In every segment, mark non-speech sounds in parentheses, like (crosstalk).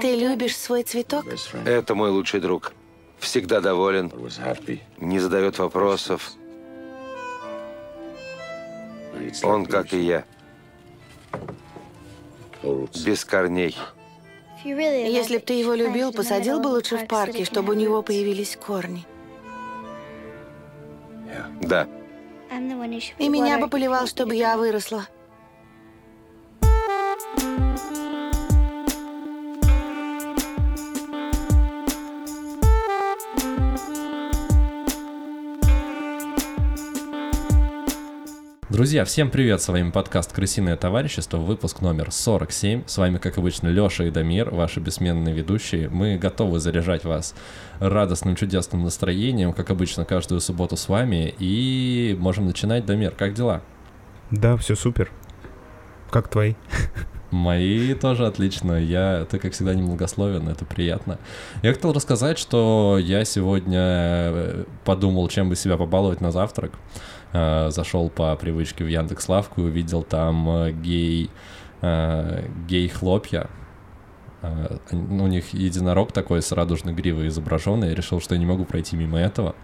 Ты любишь свой цветок? Это мой лучший друг. Всегда доволен, не задает вопросов. Он, как и я, без корней. Если бы ты его любил, посадил бы лучше в парке, чтобы у него появились корни. Да. И меня бы поливал, чтобы я выросла. Друзья, всем привет, с вами подкаст «Крысиное товарищество», выпуск номер 47. С вами, как обычно, Лёша и Дамир, ваши бессменные ведущие. Мы готовы заряжать вас радостным, чудесным настроением, как обычно, каждую субботу с вами. И можем начинать. Дамир, как дела? Да, все супер. Как твои? Мои тоже отлично. Я, ты, как всегда, немногословен, это приятно. Я хотел рассказать, что я сегодня э, подумал, чем бы себя побаловать на завтрак. Э, зашел по привычке в Яндекс Лавку и увидел там э, гей, э, гей-хлопья. У них единорог такой с радужной гривой изображенный. Я решил, что я не могу пройти мимо этого.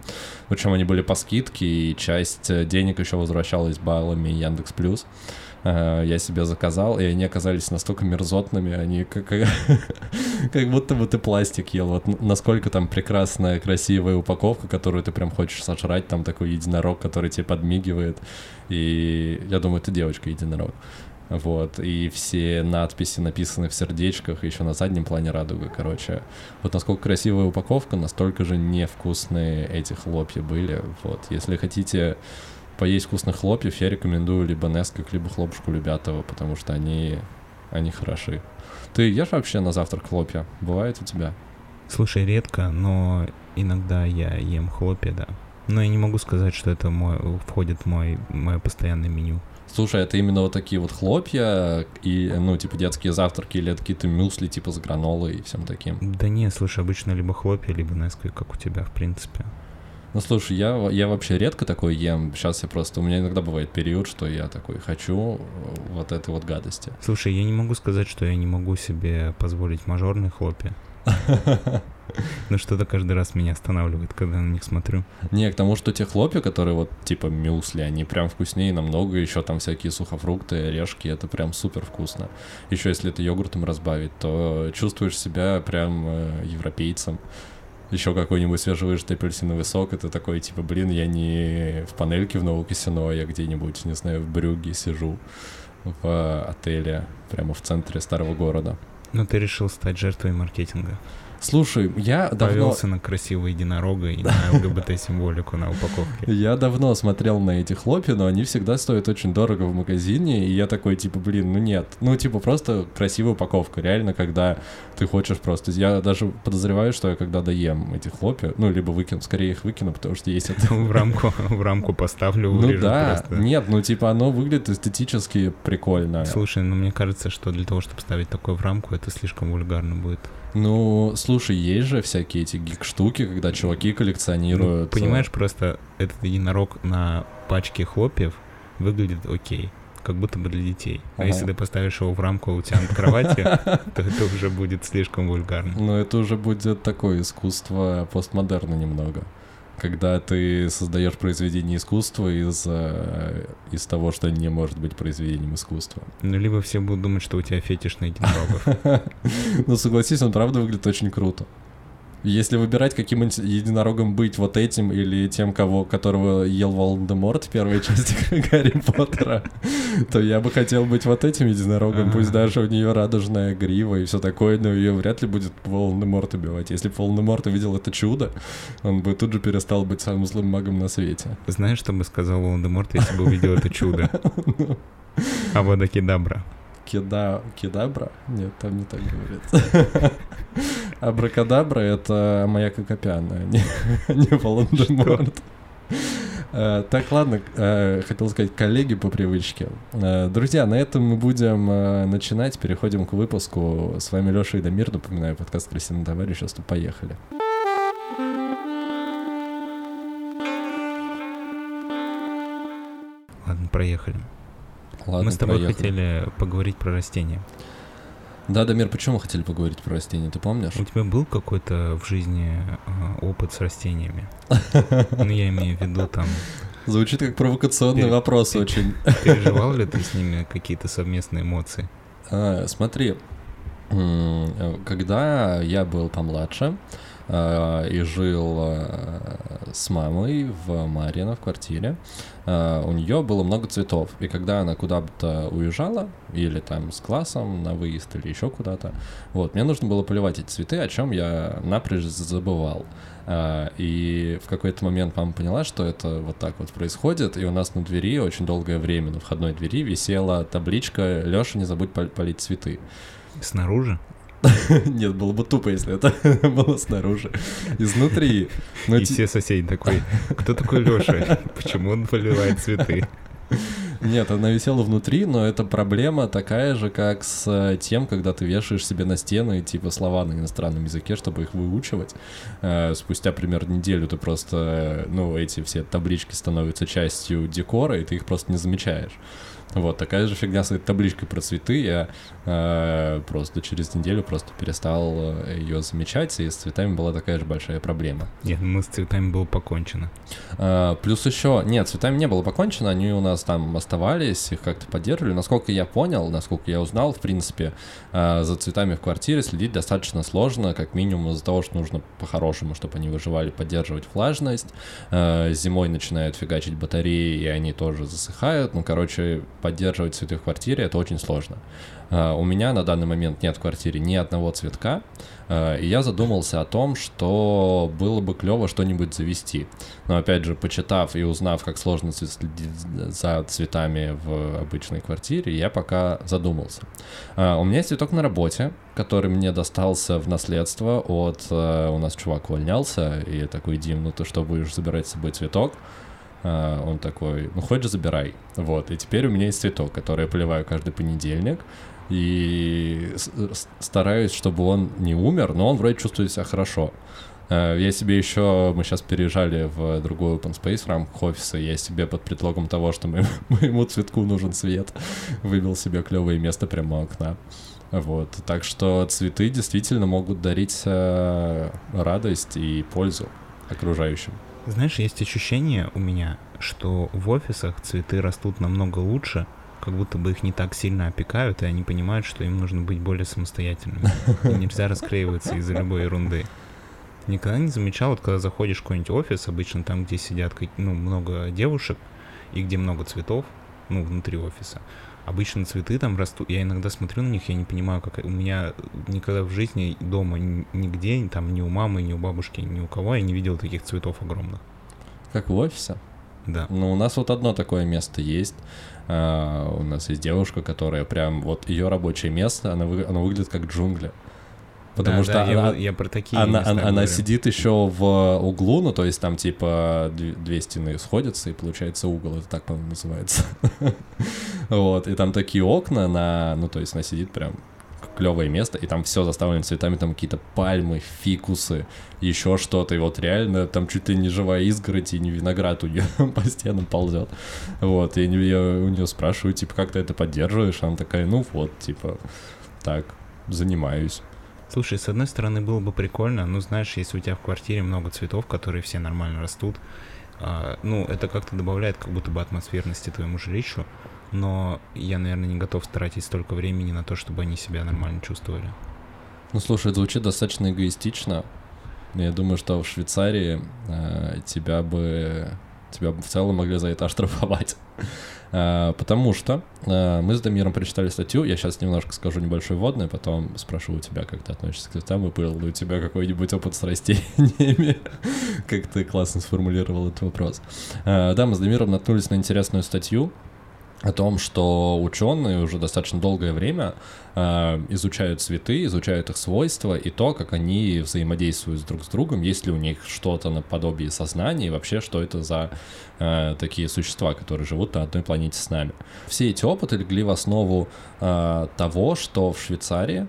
Причем они были по скидке, и часть денег еще возвращалась баллами Яндекс Плюс. Я себе заказал, и они оказались настолько мерзотными, они как, (laughs) как будто бы ты пластик ел. Вот насколько там прекрасная, красивая упаковка, которую ты прям хочешь сожрать, там такой единорог, который тебе подмигивает. И я думаю, это девочка-единорог. Вот, и все надписи написаны в сердечках, еще на заднем плане радуга, короче. Вот насколько красивая упаковка, настолько же невкусные эти хлопья были. Вот, если хотите поесть вкусных хлопьев, я рекомендую либо Несквик, либо хлопушку Любятова, потому что они, они хороши. Ты ешь вообще на завтрак хлопья? Бывает у тебя? Слушай, редко, но иногда я ем хлопья, да. Но я не могу сказать, что это мой, входит в мой, мое постоянное меню. Слушай, это именно вот такие вот хлопья и, ну, типа детские завтраки или какие-то мюсли типа с гранолой и всем таким? Да не, слушай, обычно либо хлопья, либо Несквик, как у тебя, в принципе. Ну, слушай, я, я вообще редко такой ем. Сейчас я просто... У меня иногда бывает период, что я такой хочу вот этой вот гадости. Слушай, я не могу сказать, что я не могу себе позволить мажорные хлопья. (laughs) Но что-то каждый раз меня останавливает, когда на них смотрю. Не, к тому, что те хлопья, которые вот типа мюсли, они прям вкуснее намного, еще там всякие сухофрукты, орешки, это прям супер вкусно. Еще если это йогуртом разбавить, то чувствуешь себя прям э, европейцем еще какой-нибудь свежевыжатый апельсиновый сок, это такой, типа, блин, я не в панельке в Новокисино, а я где-нибудь, не знаю, в Брюге сижу в отеле прямо в центре старого города. Но ты решил стать жертвой маркетинга. Слушай, я давно... Повелся на красивого единорога и на ЛГБТ-символику на упаковке. Я давно смотрел на эти хлопья, но они всегда стоят очень дорого в магазине, и я такой, типа, блин, ну нет. Ну, типа, просто красивая упаковка. Реально, когда ты хочешь просто... Я даже подозреваю, что я когда доем эти хлопья, ну, либо выкину, скорее их выкину, потому что есть это... В рамку, в рамку поставлю, Ну да, просто. нет, ну, типа, оно выглядит эстетически прикольно. Слушай, ну, мне кажется, что для того, чтобы ставить такое в рамку, это слишком вульгарно будет. Ну, слушай, есть же всякие эти гик-штуки, когда чуваки коллекционируют. Ну, понимаешь, просто этот единорог на пачке хлопьев выглядит окей. Как будто бы для детей. А ага. если ты поставишь его в рамку у тебя над кроватью, (laughs) то это уже будет слишком вульгарно. Ну, это уже будет такое искусство постмодерна немного когда ты создаешь произведение искусства из, э, из того, что не может быть произведением искусства. Ну, либо все будут думать, что у тебя фетиш на единорогов. (laughs) Ну, согласись, он правда выглядит очень круто. Если выбирать, каким единорогом быть, вот этим или тем, кого, которого ел Волан-де-Морт в первой (laughs) части (laughs) Гарри Поттера, то я бы хотел быть вот этим единорогом, пусть даже у нее радужная грива и все такое, но ее вряд ли будет Волан-де-Морт убивать. Если бы Волан-де-Морт увидел это чудо, он бы тут же перестал быть самым злым магом на свете. Знаешь, что бы сказал Волан-де-Морт, если бы увидел это чудо? (laughs) А вода кедабра. Кеда... Кедабра? Нет, там не так говорят. (laughs) Абракадабра — это моя Кокопяна, а не, (laughs) не Волан-де-Морт. Uh, так, ладно, uh, хотел сказать коллеги по привычке. Uh, друзья, на этом мы будем начинать. Переходим к выпуску. С вами Леша и Дамир. Напоминаю, подкаст «Крысиное товарищество». Поехали. Ладно, проехали. Ладно, Мы с тобой проехали. хотели поговорить про растения. Да, Дамир, почему мы хотели поговорить про растения, ты помнишь? У тебя был какой-то в жизни э, опыт с растениями? (laughs) Ну, я имею в виду там... Звучит как провокационный вопрос очень. Переживал ли ты с ними какие-то совместные эмоции? А, Смотри, э, когда я был помладше и жил а, с мамой в Марьино в квартире, а, у нее было много цветов. И когда она куда-то уезжала, или там с классом на выезд, или еще куда-то, вот, мне нужно было поливать эти цветы, о чем я напрочь забывал. И в какой-то момент мама поняла, что это вот так вот происходит, и у нас на двери очень долгое время, на входной двери, висела табличка «Лёша, не забудь пол- полить цветы». Снаружи? (laughs) Нет, было бы тупо, если это (laughs) было снаружи. Изнутри. Ну, И все соседи такой, кто такой Леша? Почему он поливает цветы? (laughs) Нет, она висела внутри, но это проблема такая же, как с э, тем, когда ты вешаешь себе на стены типа слова на иностранном языке, чтобы их выучивать. Э, Спустя примерно неделю ты просто, э, ну, эти все таблички становятся частью декора, и ты их просто не замечаешь. Вот, такая же фигня с этой табличкой про цветы. Я э, просто через неделю просто перестал ее замечать, и с цветами была такая же большая проблема. Нет, ну с цветами было покончено. А, Плюс еще, нет, цветами не было покончено, они у нас там оставались, их как-то поддерживали. Насколько я понял, насколько я узнал, в принципе, а, за цветами в квартире следить достаточно сложно, как минимум из-за того, что нужно по-хорошему, чтобы они выживали, поддерживать влажность. А, Зимой начинают фигачить батареи, и они тоже засыхают. Ну, короче, поддерживать цветы в квартире это очень сложно. А, У меня на данный момент нет в квартире ни одного цветка, а, и я задумался о том, что было бы клево что-нибудь завести. Но опять же, почитав и узнав, как сложно следить за цветами в обычной квартире, я пока задумался. А, У меня есть цветок на работе, который мне достался в наследство от... э, У нас чувак увольнялся, и я такой, Дим, ну ты что, будешь забирать с собой цветок? Он такой, ну хочешь, забирай. Вот, и теперь у меня есть цветок, который я поливаю каждый понедельник. И стараюсь, чтобы он не умер, но он вроде чувствует себя хорошо. Э, Я себе еще, мы сейчас переезжали в другой open space в рамках офиса, я себе под предлогом того, что моему, (laughs) моему цветку нужен свет, выбил себе клевое место прямо у окна. Вот, так что цветы действительно могут дарить э, радость и пользу окружающим. Знаешь, есть ощущение у меня, что в офисах цветы растут намного лучше, как будто бы их не так сильно опекают, и они понимают, что им нужно быть более самостоятельными. И нельзя расклеиваться из-за любой ерунды. Никогда не замечал, вот когда заходишь в какой-нибудь офис, обычно там, где сидят ну, много девушек и где много цветов, ну, внутри офиса, обычно цветы там растут. Я иногда смотрю на них, я не понимаю, как у меня никогда в жизни дома нигде, там ни у мамы, ни у бабушки, ни у кого я не видел таких цветов огромных. Как в офисе. Да. Ну, у нас вот одно такое место есть. А, у нас есть девушка, которая прям, вот ее рабочее место, она, вы- оно выглядит как джунгли. Потому Да, что да, я, она, вот- я про такие она, она- она сидит еще в углу, ну, то есть там типа две, две стены сходятся, и получается угол, это так, по-моему, называется. (laughs) Вот, и там такие окна на, ну, то есть она сидит прям клевое место, и там все заставлено цветами, там какие-то пальмы, фикусы, еще что-то, и вот реально там чуть ли не живая изгородь, и не виноград у нее (laughs) по стенам ползет. Вот, и я у нее спрашиваю, типа, как ты это поддерживаешь? Она такая, ну вот, типа, так, занимаюсь. Слушай, с одной стороны, было бы прикольно, ну, знаешь, если у тебя в квартире много цветов, которые все нормально растут, а, ну, это как-то добавляет как будто бы атмосферности твоему жилищу, но я, наверное, не готов тратить столько времени на то, чтобы они себя нормально чувствовали. Ну, слушай, звучит достаточно эгоистично. Я думаю, что в Швейцарии э, тебя бы тебя бы в целом могли за это оштрафовать. (laughs) Э, потому что э, мы с Дамиром прочитали статью, я сейчас немножко скажу небольшой вводный, потом спрошу у тебя, как ты относишься к цветам, и был ли у тебя какой-нибудь опыт с растениями, (laughs) как ты классно сформулировал этот вопрос. Э, да, мы с Дамиром наткнулись на интересную статью, о том, что ученые уже достаточно долгое время э, изучают цветы, изучают их свойства и то, как они взаимодействуют друг с другом, есть ли у них что-то наподобие сознания и вообще, что это за э, такие существа, которые живут на одной планете с нами. Все эти опыты легли в основу э, того, что в Швейцарии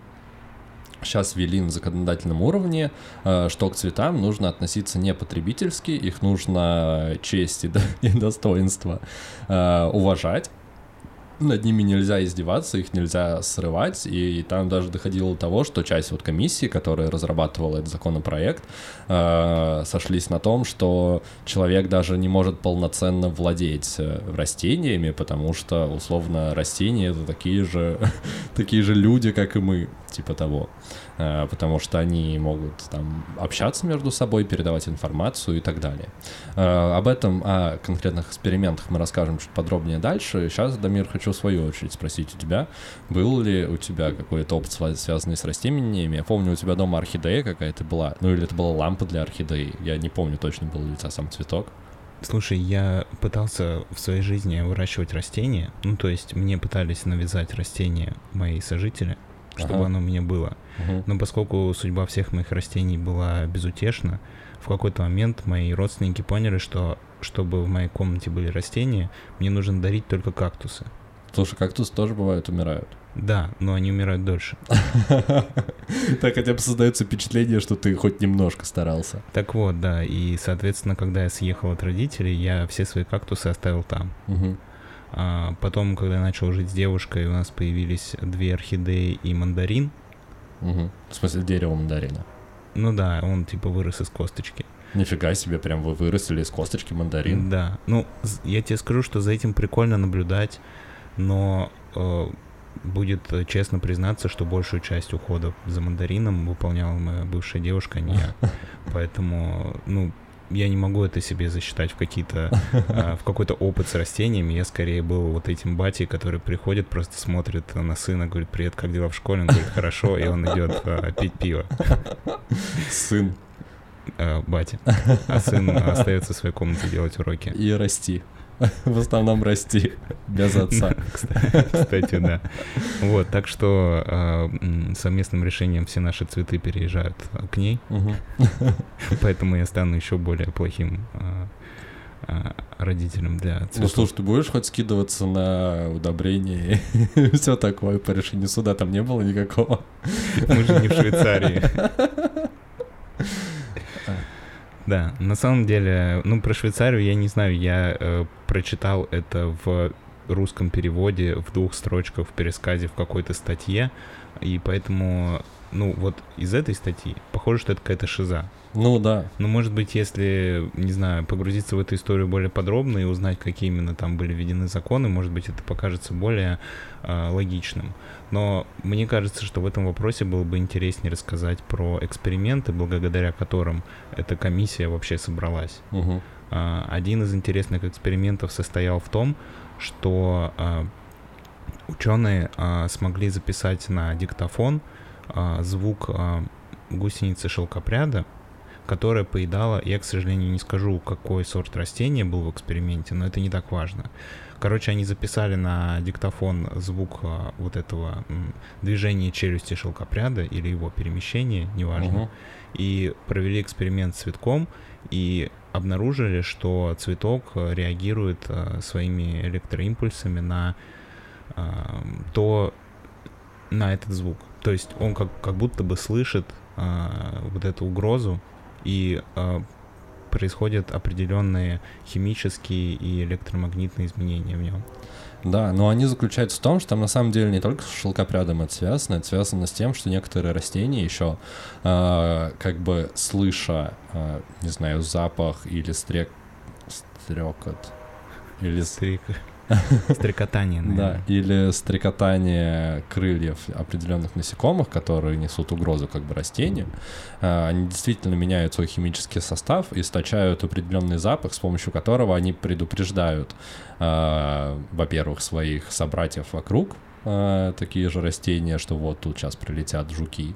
сейчас ввели на законодательном уровне, э, что к цветам нужно относиться не потребительски, их нужно честь и, (laughs) и достоинство э, уважать. Над ними нельзя издеваться, их нельзя срывать, и там даже доходило до того, что часть вот комиссии, которая разрабатывала этот законопроект, э, сошлись на том, что человек даже не может полноценно владеть э, растениями, потому что, условно, растения — это такие же, (laughs) такие же люди, как и мы, типа того. Э, потому что они могут там общаться между собой, передавать информацию и так далее. Э, об этом, о конкретных экспериментах мы расскажем чуть подробнее дальше. Сейчас, Дамир, хочу в свою очередь спросить у тебя, был ли у тебя какой-то опыт, связанный с растениями? Я помню, у тебя дома орхидея какая-то была, ну или это была лампа для орхидеи, я не помню точно, был ли у тебя сам цветок. Слушай, я пытался в своей жизни выращивать растения, ну то есть мне пытались навязать растения мои сожители, чтобы ага. оно у меня было. Угу. Но поскольку судьба всех моих растений была безутешна, в какой-то момент мои родственники поняли, что чтобы в моей комнате были растения, мне нужно дарить только кактусы. Слушай, кактусы тоже бывают, умирают. Да, но они умирают дольше. (laughs) Так хотя бы создается впечатление, что ты хоть немножко старался. Так вот, да, и, соответственно, когда я съехал от родителей, я все свои кактусы оставил там. А потом, когда я начал жить с девушкой, у нас появились две орхидеи и мандарин. Угу. В смысле, дерево мандарина? Ну да, он типа вырос из косточки. Нифига себе, прям вы выросли из косточки мандарин. Да, ну я тебе скажу, что за этим прикольно наблюдать, но э, будет честно признаться, что большую часть ухода за мандарином выполняла моя бывшая девушка, а не я. (laughs) Поэтому, ну, я не могу это себе засчитать в какие-то а, (laughs) в какой-то опыт с растениями. Я скорее был вот этим батей, который приходит, просто смотрит на сына, говорит, привет, как дела в школе? Он говорит, хорошо, и он идет а, пить пиво. Сын. А, батя. А сын остается в своей комнате делать уроки. И расти. В основном расти без отца. Кстати, да. Вот, так что э, совместным решением все наши цветы переезжают а, к ней. Поэтому я стану еще более плохим э, родителям для цветов. Ну, слушай, ты будешь хоть скидываться на удобрение и (laughs) все такое по решению суда? Там не было никакого. Мы же не в Швейцарии. Да, на самом деле, ну, про Швейцарию я не знаю, я э, прочитал это в русском переводе, в двух строчках, в пересказе в какой-то статье, и поэтому, ну, вот из этой статьи похоже, что это какая-то шиза. Ну да. Ну, может быть, если, не знаю, погрузиться в эту историю более подробно и узнать, какие именно там были введены законы, может быть, это покажется более э, логичным. Но мне кажется, что в этом вопросе было бы интереснее рассказать про эксперименты, благодаря которым эта комиссия вообще собралась. Угу. Э, один из интересных экспериментов состоял в том, что э, ученые э, смогли записать на диктофон э, звук э, гусеницы шелкопряда, которая поедала, я, к сожалению, не скажу, какой сорт растения был в эксперименте, но это не так важно. Короче, они записали на диктофон звук а, вот этого движения челюсти шелкопряда или его перемещения, неважно, угу. и провели эксперимент с цветком, и обнаружили, что цветок реагирует а, своими электроимпульсами на а, то, на этот звук. То есть он как, как будто бы слышит вот эту угрозу и э, происходят определенные химические и электромагнитные изменения в нем. Да, но они заключаются в том, что там на самом деле не только с шелкопрядом это связано, это связано с тем, что некоторые растения еще э, как бы слыша, э, не знаю, запах или стрек... стрекот, или... Стрек... (laughs) Стрекотание, наверное. Да, или стрекотание крыльев определенных насекомых, которые несут угрозу как бы растению. А, они действительно меняют свой химический состав, источают определенный запах, с помощью которого они предупреждают, а, во-первых, своих собратьев вокруг, а, такие же растения, что вот тут сейчас прилетят жуки.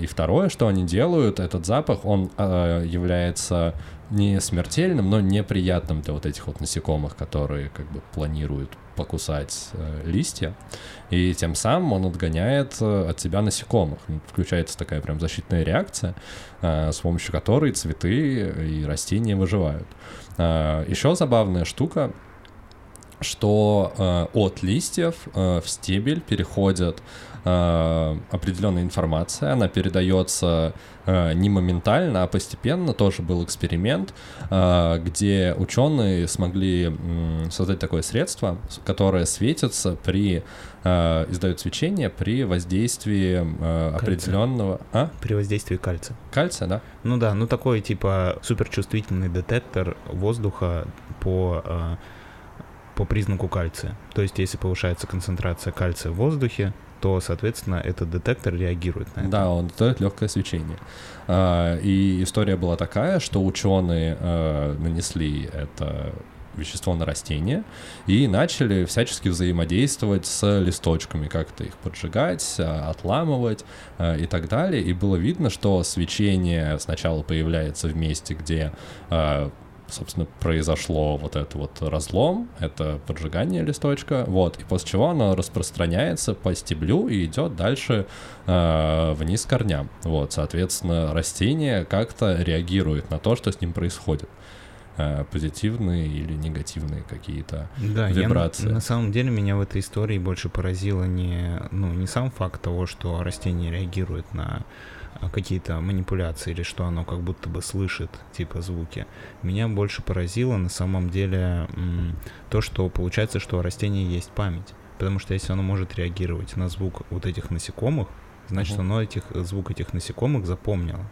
И второе, что они делают, этот запах, он является не смертельным, но неприятным для вот этих вот насекомых, которые как бы планируют покусать э, листья, и тем самым он отгоняет э, от себя насекомых. Включается такая прям защитная реакция, э, с помощью которой цветы и растения выживают. Э, еще забавная штука, что э, от листьев э, в стебель переходит э, определенная информация, она передается э, не моментально, а постепенно. Тоже был эксперимент, э, где ученые смогли э, создать такое средство, которое светится при э, издает свечение при воздействии э, определенного. А? При воздействии кальция. Кальция, да? Ну да, ну такой типа суперчувствительный детектор воздуха по э, по признаку кальция. То есть, если повышается концентрация кальция в воздухе, то, соответственно, этот детектор реагирует на это. Да, он дает легкое свечение. А, и история была такая, что ученые а, нанесли это вещество на растение и начали всячески взаимодействовать с листочками, как-то их поджигать, а, отламывать и так далее. И было видно, что свечение сначала появляется в месте, где собственно, произошло вот это вот разлом, это поджигание листочка, вот, и после чего оно распространяется по стеблю и идет дальше э, вниз корням, вот, соответственно, растение как-то реагирует на то, что с ним происходит э, позитивные или негативные какие-то да, вибрации. Я, на самом деле меня в этой истории больше поразило не, ну, не сам факт того, что растение реагирует на какие-то манипуляции или что оно как будто бы слышит, типа звуки. Меня больше поразило на самом деле то, что получается, что у растения есть память. Потому что если оно может реагировать на звук вот этих насекомых, значит, угу. оно этих, звук этих насекомых запомнило.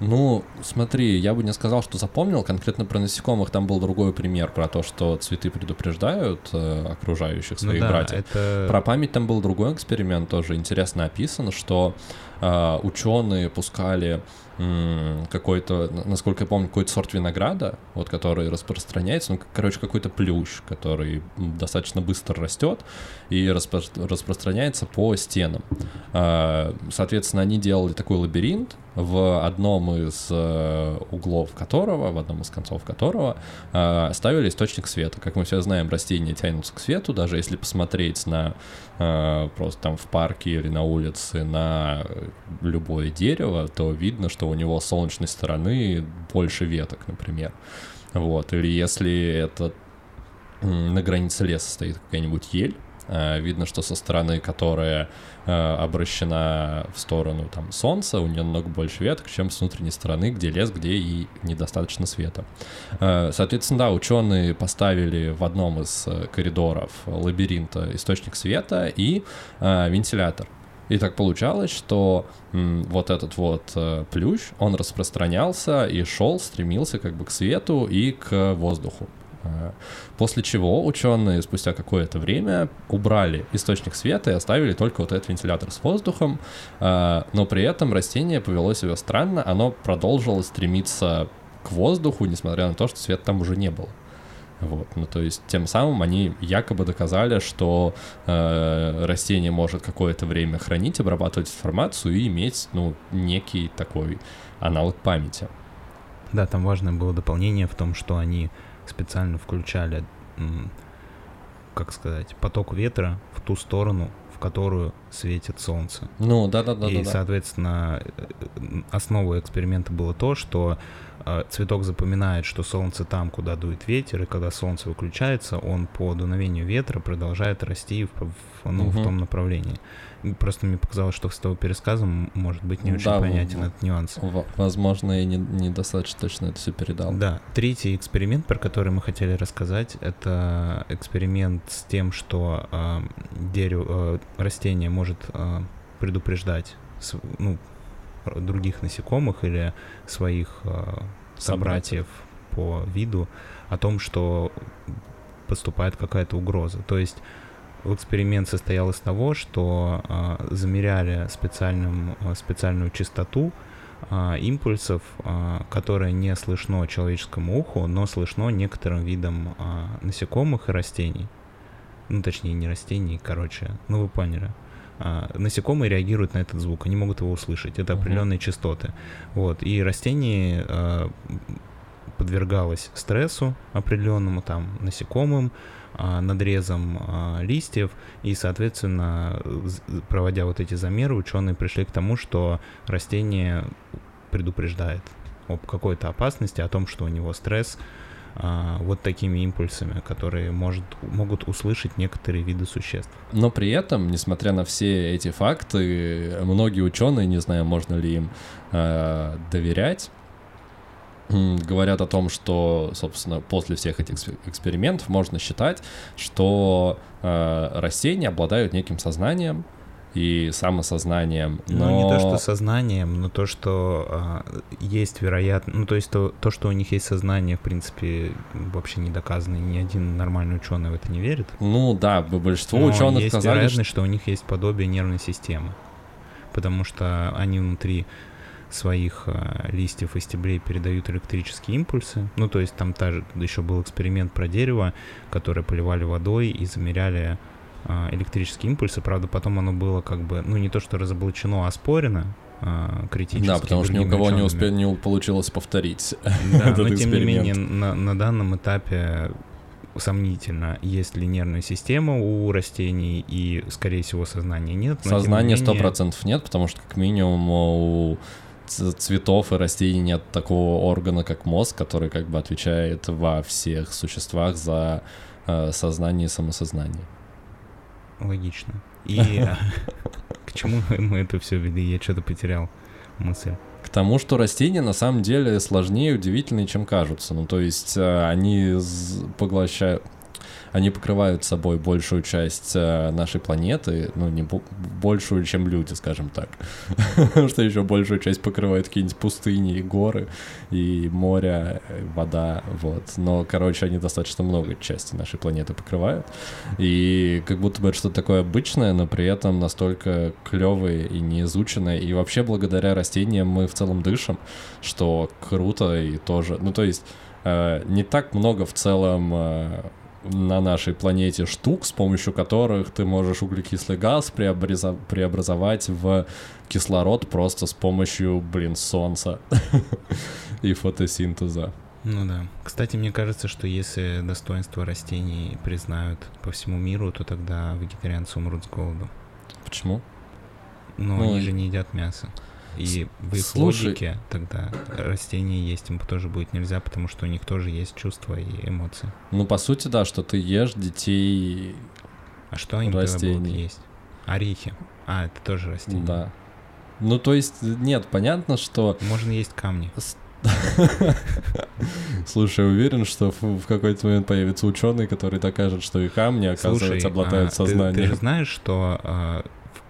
Ну, смотри, я бы не сказал, что запомнил. Конкретно про насекомых там был другой пример про то, что цветы предупреждают э, окружающих ну своих ну да, братьев. Это... Про память там был другой эксперимент, тоже интересно описано, что э, ученые пускали какой-то, насколько я помню, какой-то сорт винограда, вот который распространяется, ну, короче, какой-то плющ, который достаточно быстро растет и распро распространяется по стенам. А, соответственно, они делали такой лабиринт, в одном из э, углов которого, в одном из концов которого э, ставили источник света. Как мы все знаем, растения тянутся к свету, даже если посмотреть на просто там в парке или на улице на любое дерево, то видно, что у него с солнечной стороны больше веток, например. Вот. Или если это на границе леса стоит какая-нибудь ель, Э, видно, что со стороны, которая э, обращена в сторону там солнца, у нее намного больше веток, чем с внутренней стороны, где лес, где и недостаточно света. Э, соответственно, да, ученые поставили в одном из коридоров лабиринта источник света и вентилятор. И так получалось, что м, вот этот вот э, плющ, он распространялся и шел, стремился как бы к свету и к воздуху. Э, после чего ученые спустя какое-то время убрали источник света и оставили только вот этот вентилятор с воздухом, э, но при этом растение повело себя странно, оно продолжило стремиться к воздуху, несмотря на то, что света там уже не было. Вот, ну то есть тем самым они якобы доказали, что э, растение может какое-то время хранить, обрабатывать информацию и иметь, ну, некий такой аналог памяти. Да, там важное было дополнение в том, что они специально включали, как сказать, поток ветра в ту сторону, в которую светит солнце. Ну, да-да-да. И, да, соответственно, э, основой эксперимента было то, что цветок запоминает, что солнце там, куда дует ветер, и когда солнце выключается, он по дуновению ветра продолжает расти в, в, ну, угу. в том направлении. Просто мне показалось, что с того пересказом может быть не очень да, понятен этот нюанс. Возможно, я недостаточно не точно это все передал. Да. Третий эксперимент, про который мы хотели рассказать, это эксперимент с тем, что э, дерево, э, растение может э, предупреждать ну, других насекомых или своих э, собратьев по виду о том, что поступает какая-то угроза. То есть эксперимент состоял из того, что э, замеряли специальным, э, специальную частоту э, импульсов, э, которая не слышно человеческому уху, но слышно некоторым видам э, насекомых и растений. Ну, точнее, не растений, короче, ну вы поняли. Uh, насекомые реагируют на этот звук, они могут его услышать. Это определенные uh-huh. частоты. Вот. И растение uh, подвергалось стрессу определенному, там, насекомым, а, надрезом а, листьев, и, соответственно, проводя вот эти замеры, ученые пришли к тому, что растение предупреждает об какой-то опасности, о том, что у него стресс, а, вот такими импульсами, которые может, могут услышать некоторые виды существ. Но при этом, несмотря на все эти факты, многие ученые, не знаю, можно ли им э, доверять, говорят о том, что, собственно, после всех этих экспериментов можно считать, что э, растения обладают неким сознанием, и самосознанием. Но... Ну, не то, что сознанием, но то, что а, есть вероятно... Ну, то есть то, то, что у них есть сознание, в принципе, вообще не доказано. Ни один нормальный ученый в это не верит. Ну, да, большинство но ученых есть сказали... вероятность, что... что у них есть подобие нервной системы. Потому что они внутри своих э, листьев и стеблей передают электрические импульсы. Ну, то есть там та же, еще был эксперимент про дерево, которое поливали водой и замеряли электрические импульсы. Правда, потом оно было как бы, ну, не то что разоблачено, а оспорено э, критически. Да, потому что ни у кого не, успе... не получилось повторить (laughs) Да, но тем не менее на, на данном этапе сомнительно, есть ли нервная система у растений, и, скорее всего, сознания нет. Сознания сто процентов нет, потому что, как минимум, у цветов и растений нет такого органа, как мозг, который как бы отвечает во всех существах за сознание и самосознание. Логично. И (laughs) (laughs) к чему мы это все вели? Я что-то потерял мысль. К тому, что растения на самом деле сложнее и удивительнее, чем кажутся. Ну, то есть э, они поглощают они покрывают собой большую часть э, нашей планеты, ну, не большую, чем люди, скажем так. (laughs) Что еще большую часть покрывают какие-нибудь пустыни и горы, и море, э, вода, вот. Но, короче, они достаточно много части нашей планеты покрывают. И как будто бы это что-то такое обычное, но при этом настолько клевое и неизученное. И вообще благодаря растениям мы в целом дышим, что круто и тоже... Ну, то есть э, не так много в целом на нашей планете штук, с помощью которых ты можешь углекислый газ преобразов... преобразовать в кислород просто с помощью, блин, солнца (laughs) и фотосинтеза. Ну да. Кстати, мне кажется, что если достоинство растений признают по всему миру, то тогда вегетарианцы умрут с голоду. Почему? Но ну, они же не едят мясо. И в их Слушай... логике тогда растения есть им тоже будет нельзя, потому что у них тоже есть чувства и эмоции. Ну, по сути, да, что ты ешь детей А что они растений. будут есть? Орехи. А, это тоже растения. Да. Ну, то есть, нет, понятно, что... Можно есть камни. (laughs) Слушай, уверен, что в, какой-то момент появится ученый, который докажет, что и камни, оказывается, обладают сознанием. Ты, ты же знаешь, что а,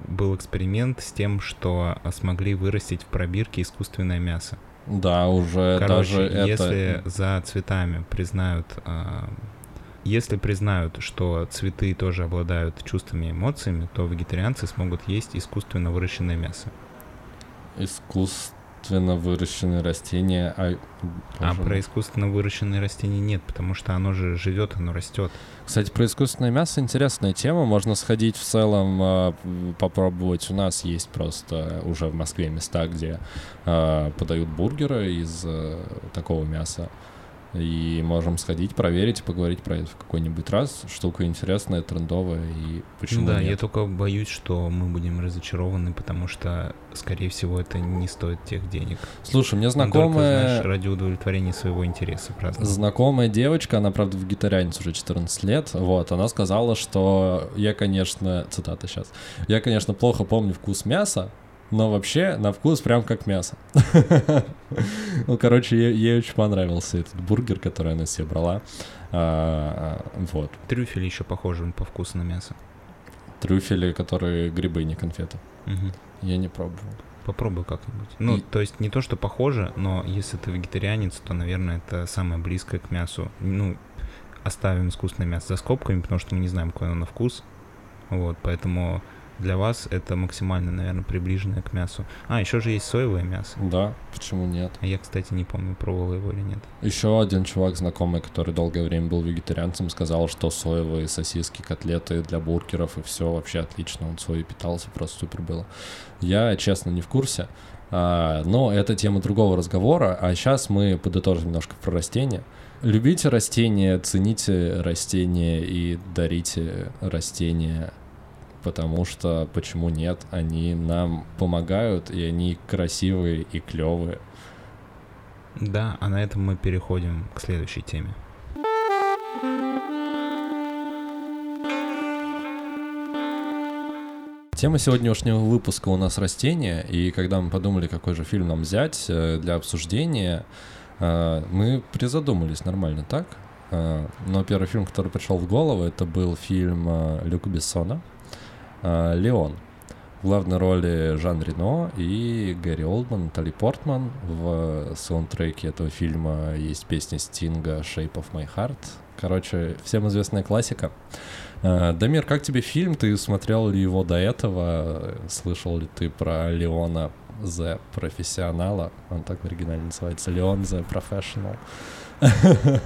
был эксперимент с тем, что смогли вырастить в пробирке искусственное мясо. Да, уже Короче, даже это... если за цветами признают... Э, если признают, что цветы тоже обладают чувствами и эмоциями, то вегетарианцы смогут есть искусственно выращенное мясо. Искусственно искусственно выращенные растения. А, а про искусственно выращенные растения нет, потому что оно же живет, оно растет. Кстати, про искусственное мясо интересная тема. Можно сходить в целом, а, попробовать. У нас есть просто уже в Москве места, где а, подают бургеры из а, такого мяса. И можем сходить, проверить, поговорить про это в какой-нибудь раз. Штука интересная, трендовая, и почему Да, нет? я только боюсь, что мы будем разочарованы, потому что, скорее всего, это не стоит тех денег. Слушай, мне знакомая... Только, знаешь, ради удовлетворения своего интереса, правда. Знакомая девочка, она, правда, вегетарианец уже 14 лет, вот, она сказала, что я, конечно, цитата сейчас, я, конечно, плохо помню вкус мяса, но вообще на вкус прям как мясо. (laughs) Ну, короче, ей очень понравился этот бургер, который она себе брала. А, вот. Трюфели еще похожи по вкусу на мясо. Трюфели, которые грибы, не конфеты. Я не пробовал. Попробуй как-нибудь. Ну, и... то есть не то, что похоже, но если ты вегетарианец, то, наверное, это самое близкое к мясу. Ну, оставим искусственное мясо за скобками, потому что мы не знаем, какой оно на вкус. Вот, поэтому для вас это максимально, наверное, приближенное к мясу. А, еще же есть соевое мясо. Да, почему нет? А я, кстати, не помню, пробовал его или нет. Еще один чувак знакомый, который долгое время был вегетарианцем, сказал, что соевые сосиски, котлеты для бургеров и все вообще отлично. Он соей питался, просто супер было. Я, честно, не в курсе. А, но это тема другого разговора, а сейчас мы подытожим немножко про растения. Любите растения, цените растения и дарите растения потому что почему нет, они нам помогают, и они красивые и клевые. Да, а на этом мы переходим к следующей теме. Тема сегодняшнего выпуска у нас растения, и когда мы подумали, какой же фильм нам взять э, для обсуждения, э, мы призадумались нормально, так? Э, но первый фильм, который пришел в голову, это был фильм Люка Бессона «Леон». В главной роли Жан Рено и Гэри Олдман, Натали Портман. В саундтреке этого фильма есть песня Стинга «Shape of My Heart». Короче, всем известная классика. Э, Дамир, как тебе фильм? Ты смотрел ли его до этого? Слышал ли ты про Леона The Профессионала? Он так в оригинале называется. Леон The Professional. (laughs)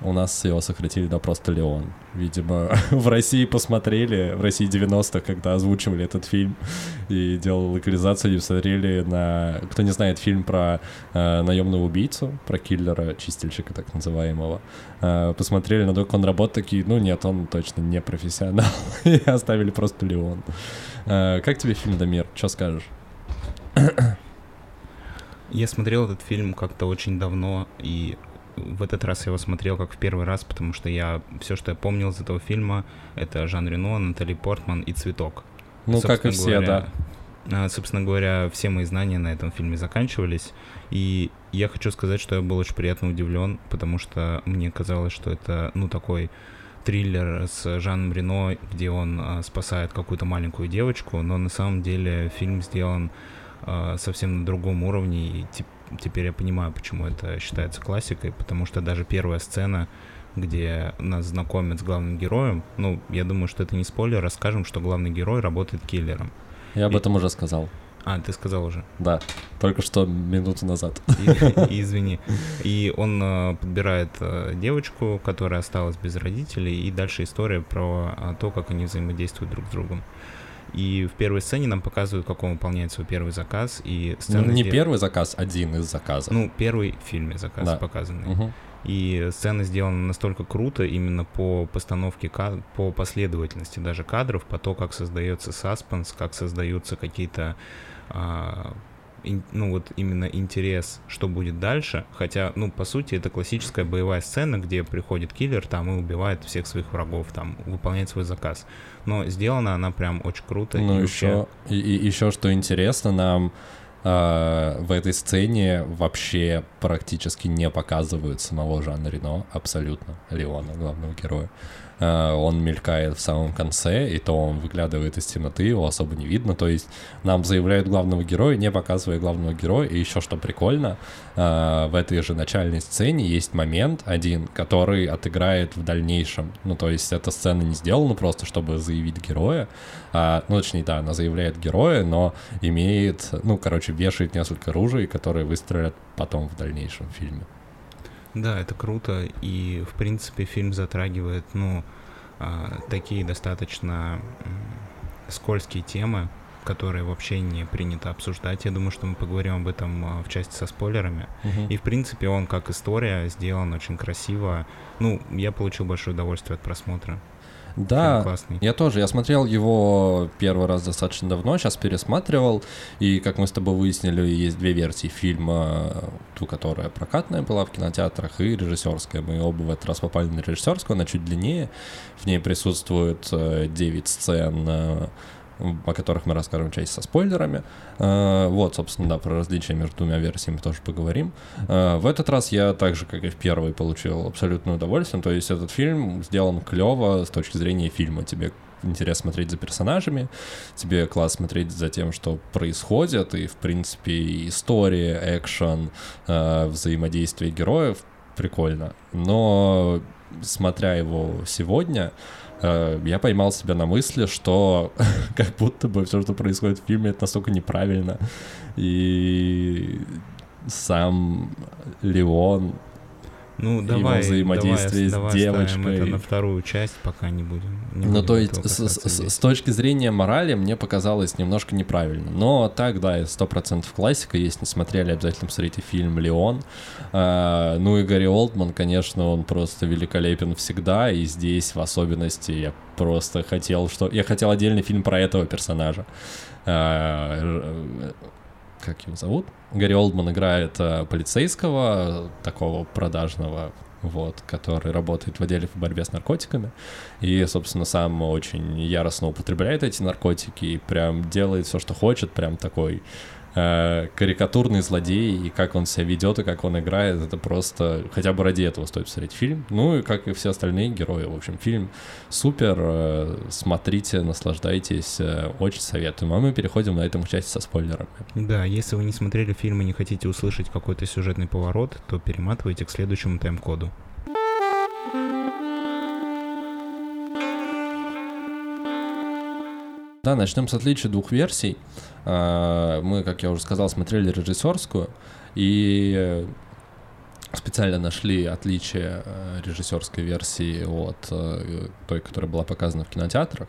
У нас его сократили до просто Леон. Видимо, (laughs) в России посмотрели, в России 90-х, когда озвучивали этот фильм (laughs) и делали локализацию, и посмотрели на... Кто не знает, фильм про э, наемного убийцу, про киллера, чистильщика так называемого. Э, посмотрели на то, как он работает, такие, ну нет, он точно не профессионал. (laughs) и оставили просто Леон. Э, как тебе фильм «Дамир»? Что скажешь? Я смотрел этот фильм как-то очень давно, и в этот раз я его смотрел как в первый раз, потому что я все, что я помнил из этого фильма, это Жан Рено, Натали Портман и Цветок. Ну, как и все, говоря, да. А, собственно говоря, все мои знания на этом фильме заканчивались. И я хочу сказать, что я был очень приятно удивлен, потому что мне казалось, что это, ну, такой триллер с Жаном Рено, где он а, спасает какую-то маленькую девочку, но на самом деле фильм сделан а, совсем на другом уровне, и типа теперь я понимаю, почему это считается классикой, потому что даже первая сцена, где нас знакомят с главным героем, ну, я думаю, что это не спойлер, расскажем, что главный герой работает киллером. Я об этом уже сказал. А, ты сказал уже? Да, только что минуту назад. И, и, извини. И он э, подбирает э, девочку, которая осталась без родителей, и дальше история про э, то, как они взаимодействуют друг с другом. И в первой сцене нам показывают, как он выполняет свой первый заказ. И сцена ну, не сдел... первый заказ, один из заказов. Ну, первый в фильме заказ да. показанный. Угу. И сцена сделана настолько круто именно по постановке, по последовательности даже кадров, по то, как создается саспенс, как создаются какие-то а, ну вот именно интерес, что будет дальше. Хотя, ну, по сути, это классическая боевая сцена, где приходит киллер там и убивает всех своих врагов, там, выполняет свой заказ. Но сделана она прям очень круто. Ну, и еще, и, и еще что интересно, нам э, в этой сцене вообще практически не показывают самого Жана Рено, абсолютно, Леона, главного героя. Э, он мелькает в самом конце, и то он выглядывает из темноты, его особо не видно. То есть нам заявляют главного героя, не показывая главного героя. И еще что прикольно, э, в этой же начальной сцене есть момент один, который отыграет в дальнейшем. Ну, то есть эта сцена не сделана просто, чтобы заявить героя. А, ну, точнее, да, она заявляет героя, но имеет, ну, короче, вешает несколько ружей, которые выстрелят потом в дальнейшем фильме. Да, это круто, и, в принципе, фильм затрагивает, ну, а, такие достаточно скользкие темы, которые вообще не принято обсуждать. Я думаю, что мы поговорим об этом а, в части со спойлерами. Uh-huh. И, в принципе, он как история сделан очень красиво. Ну, я получил большое удовольствие от просмотра. Да, я тоже. Я смотрел его первый раз достаточно давно, сейчас пересматривал. И, как мы с тобой выяснили, есть две версии фильма. Ту, которая прокатная была в кинотеатрах, и режиссерская. Мы оба в этот раз попали на режиссерскую, она чуть длиннее. В ней присутствует 9 э, сцен э, о которых мы расскажем часть со спойлерами. Э, вот, собственно, да, про различия между двумя версиями тоже поговорим. Э, в этот раз я так же, как и в первый, получил абсолютное удовольствие. То есть этот фильм сделан клево с точки зрения фильма. Тебе интересно смотреть за персонажами, тебе класс смотреть за тем, что происходит, и, в принципе, история, экшен, э, взаимодействие героев прикольно. Но, смотря его сегодня, я поймал себя на мысли, что (laughs) как будто бы все, что происходит в фильме, это настолько неправильно. И сам Леон ну, давай, взаимодействие давай, с девочкой. это на вторую часть, пока не будем. Не ну, то есть, с, с, с точки зрения морали, мне показалось немножко неправильно. Но так, да, сто процентов классика. Если не смотрели, обязательно посмотрите фильм «Леон». А, ну и Гарри Олдман, конечно, он просто великолепен всегда. И здесь, в особенности, я просто хотел, что... Я хотел отдельный фильм про этого персонажа. А, как его зовут? Гарри Олдман играет э, полицейского, такого продажного вот, который работает в отделе по борьбе с наркотиками, и, собственно, сам очень яростно употребляет эти наркотики и прям делает все, что хочет, прям такой э, карикатурный злодей, и как он себя ведет, и как он играет, это просто хотя бы ради этого стоит посмотреть фильм. Ну и как и все остальные герои. В общем, фильм супер, э, смотрите, наслаждайтесь, э, очень советуем. А мы переходим на этом части со спойлерами. Да, если вы не смотрели фильм и не хотите услышать какой-то сюжетный поворот, то перематывайте к следующему тайм-коду. Да, начнем с отличия двух версий. А, мы, как я уже сказал, смотрели режиссерскую, и э, специально нашли отличие э, режиссерской версии от э, той, которая была показана в кинотеатрах.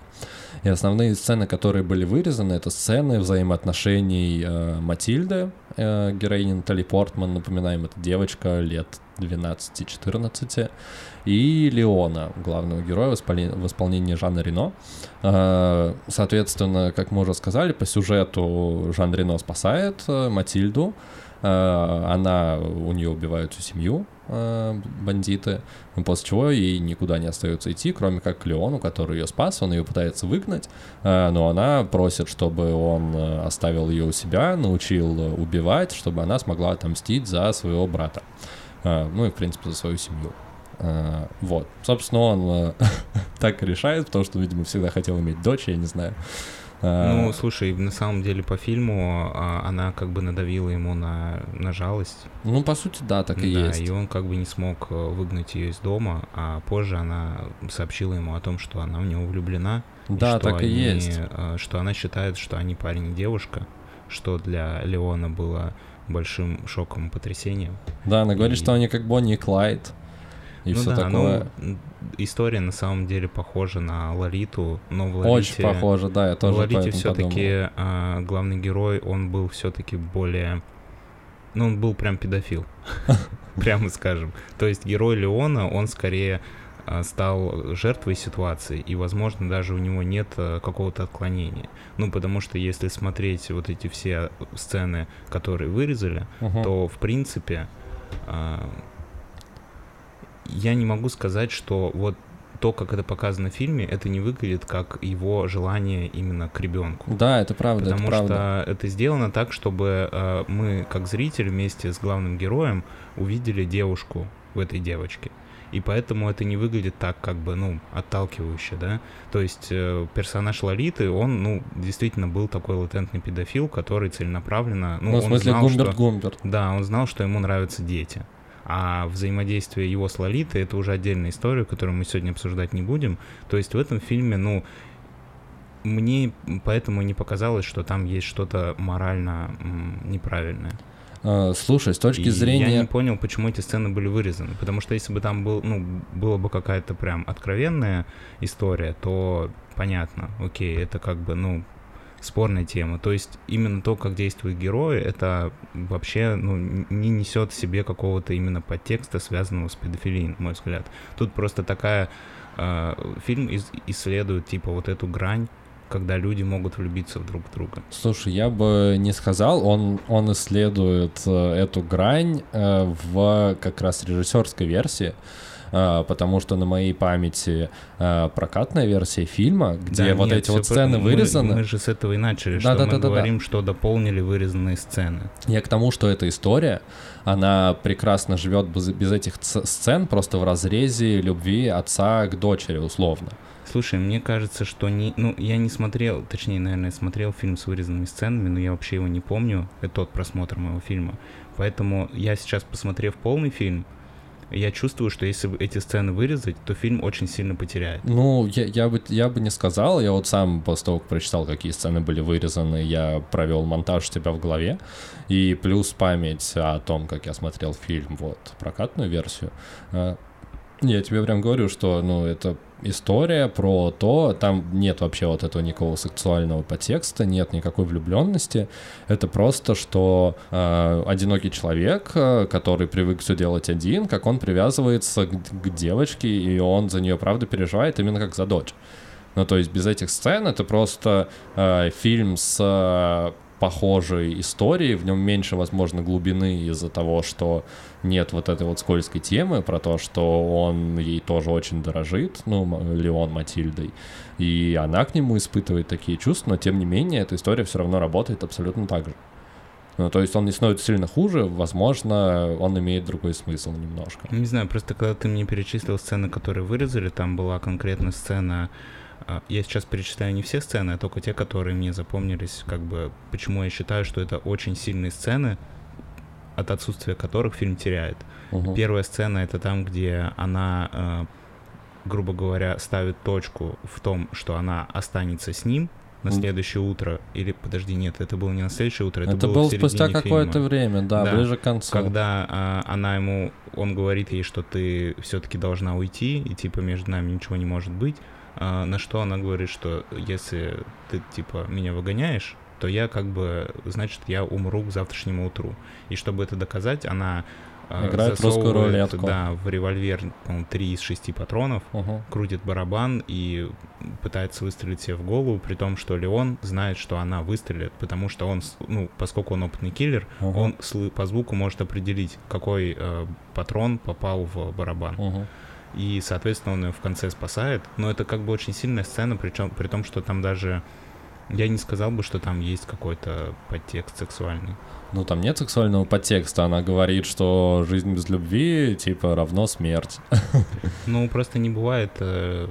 И основные сцены, которые были вырезаны, это сцены взаимоотношений Матильды, героини Натали Портман, напоминаем, это девочка лет 12-14, и Леона, главного героя в исполнении Жана Рено. А, соответственно, как мы уже сказали, по сюжету Жан Рено спасает э, Матильду, а, она, у нее убивают всю семью, э, бандиты, после чего ей никуда не остается идти, кроме как к Леону, который ее спас, он ее пытается выгнать, э, но она просит, чтобы он оставил ее у себя, научил убивать, чтобы она смогла отомстить за своего брата. Ну и, в принципе, за свою семью. Вот. Собственно, он э, (laughs) так решает, потому что, видимо, всегда хотел иметь дочь, я не знаю. А, ну, слушай, на самом деле по фильму она как бы надавила ему на, на жалость. Ну, по сути, да, так и да, есть. и он как бы не смог э, выгнать ее из дома, а позже она сообщила ему о том, что она в него влюблена. Да, и так они, и есть. Э, что она считает, что они парень и девушка, что для Леона было большим шоком и потрясением. Да, она говорит, и... что они как Бонни и Клайд. И ну все да, такое. Ну, история на самом деле похожа на Лариту, но в Ларите... Очень похожа, да, я тоже В Ларите все-таки а, главный герой, он был все-таки более... Ну, он был прям педофил, (laughs) прямо скажем. То есть герой Леона, он скорее а, стал жертвой ситуации, и, возможно, даже у него нет а, какого-то отклонения. Ну, потому что если смотреть вот эти все сцены, которые вырезали, то, в принципе, я не могу сказать, что вот то, как это показано в фильме, это не выглядит как его желание именно к ребенку. Да, это правда. Потому это что правда. это сделано так, чтобы э, мы, как зритель, вместе с главным героем увидели девушку в этой девочке и поэтому это не выглядит так, как бы, ну, отталкивающе, да. То есть э, персонаж Лолиты, он, ну, действительно был такой латентный педофил, который целенаправленно, ну, ну в смысле, он знал, Гумберт, что, Гумберт. Да, он знал, что ему нравятся дети. А взаимодействие его с Лолитой — это уже отдельная история, которую мы сегодня обсуждать не будем. То есть в этом фильме, ну, мне поэтому не показалось, что там есть что-то морально неправильное. А, слушай, с точки и зрения... Я не понял, почему эти сцены были вырезаны. Потому что если бы там был, ну, была бы какая-то прям откровенная история, то понятно, окей, это как бы, ну, спорная тема. То есть именно то, как действуют герои, это вообще ну, не несет в себе какого-то именно подтекста, связанного с педофилией, на мой взгляд. Тут просто такая... Э, фильм исследует, типа, вот эту грань когда люди могут влюбиться в друг в друга? Слушай, я бы не сказал, он, он исследует э, эту грань э, в как раз режиссерской версии, потому что на моей памяти прокатная версия фильма, где да, вот нет, эти вот сцены мы, вырезаны. Мы же с этого и начали, да, что да, мы да, говорим, да. что дополнили вырезанные сцены. Я к тому, что эта история, она прекрасно живет без, без этих сцен, просто в разрезе любви отца к дочери, условно. Слушай, мне кажется, что не... Ну, я не смотрел, точнее, наверное, смотрел фильм с вырезанными сценами, но я вообще его не помню. Это тот просмотр моего фильма. Поэтому я сейчас, посмотрев полный фильм, я чувствую, что если эти сцены вырезать, то фильм очень сильно потеряет. Ну, я, я, бы, я бы не сказал. Я вот сам после того, как прочитал, какие сцены были вырезаны, я провел монтаж у себя в голове. И плюс память о том, как я смотрел фильм, вот, прокатную версию. Я тебе прям говорю, что, ну, это история про то, там нет вообще вот этого никакого сексуального подтекста, нет никакой влюбленности. Это просто, что э, одинокий человек, э, который привык все делать один, как он привязывается к, к девочке, и он за нее правда переживает именно как за дочь. Ну, то есть без этих сцен это просто э, фильм с похожей истории, в нем меньше, возможно, глубины из-за того, что нет вот этой вот скользкой темы про то, что он ей тоже очень дорожит, ну, Леон Матильдой, и она к нему испытывает такие чувства, но тем не менее эта история все равно работает абсолютно так же. Ну, то есть он не становится сильно хуже, возможно, он имеет другой смысл немножко. Не знаю, просто когда ты мне перечислил сцены, которые вырезали, там была конкретно сцена а, я сейчас перечисляю не все сцены, а только те, которые мне запомнились, как бы, почему я считаю, что это очень сильные сцены, от отсутствия которых фильм теряет. Угу. Первая сцена — это там, где она, э, грубо говоря, ставит точку в том, что она останется с ним, на следующее утро, или подожди, нет, это было не на следующее утро, это, это было, было спустя какое-то время, да, да, ближе к концу. Когда а, она ему, он говорит ей, что ты все-таки должна уйти, и типа между нами ничего не может быть, а, на что она говорит, что если ты типа меня выгоняешь, то я как бы, значит, я умру к завтрашнему утру. И чтобы это доказать, она а, Играет русскую рулетку. Да, в револьвер, 3 из 6 патронов, угу. крутит барабан и пытается выстрелить себе в голову, при том, что Леон знает, что она выстрелит, потому что он, ну, поскольку он опытный киллер, угу. он по звуку может определить, какой э, патрон попал в барабан. Угу. И, соответственно, он ее в конце спасает. Но это как бы очень сильная сцена, причем при том, что там даже я не сказал бы, что там есть какой-то подтекст сексуальный. Ну, там нет сексуального подтекста. Она говорит, что жизнь без любви, типа, равно смерть. (laughs) Ну, просто не бывает... Э,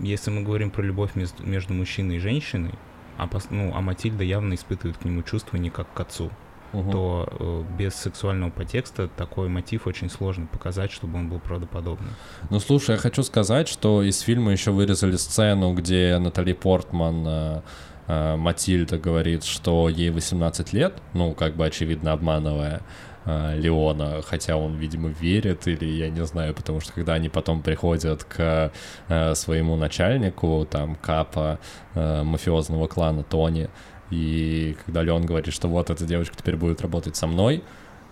если мы говорим про любовь между мужчиной и женщиной, а, ну, а Матильда явно испытывает к нему чувства не как к отцу, угу. то э, без сексуального подтекста такой мотив очень сложно показать, чтобы он был правдоподобным. Ну, слушай, я хочу сказать, что из фильма еще вырезали сцену, где Натали Портман э, э, Матильда говорит, что ей 18 лет, ну, как бы очевидно обманывая э, Леона, хотя он, видимо, верит, или я не знаю, потому что когда они потом приходят к э, своему начальнику, там, капа э, мафиозного клана Тони, и когда Леон говорит, что вот эта девочка теперь будет работать со мной,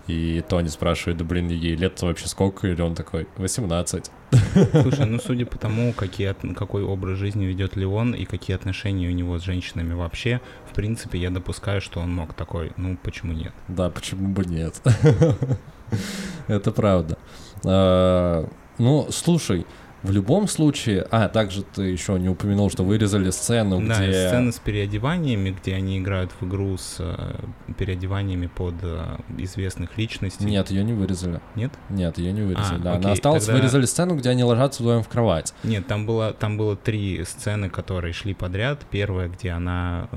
и Тони спрашивает, да блин, ей лет вообще сколько? Или он такой, 18. Слушай, ну судя по тому, какие, какой образ жизни ведет Леон и какие отношения у него с женщинами вообще, в принципе, я допускаю, что он мог такой, ну почему нет? Да, почему бы нет? (laughs) Это правда. А, ну, слушай, в любом случае... А, также ты еще не упомянул, что вырезали сцену, да, где... Сцены с переодеваниями, где они играют в игру с э, переодеваниями под э, известных личностей. Нет, ее не вырезали. Нет? Нет, ее не вырезали, а, да. Окей, Она осталась, тогда... вырезали сцену, где они ложатся вдвоем в кровать. Нет, там было, там было три сцены, которые шли подряд. Первая, где она...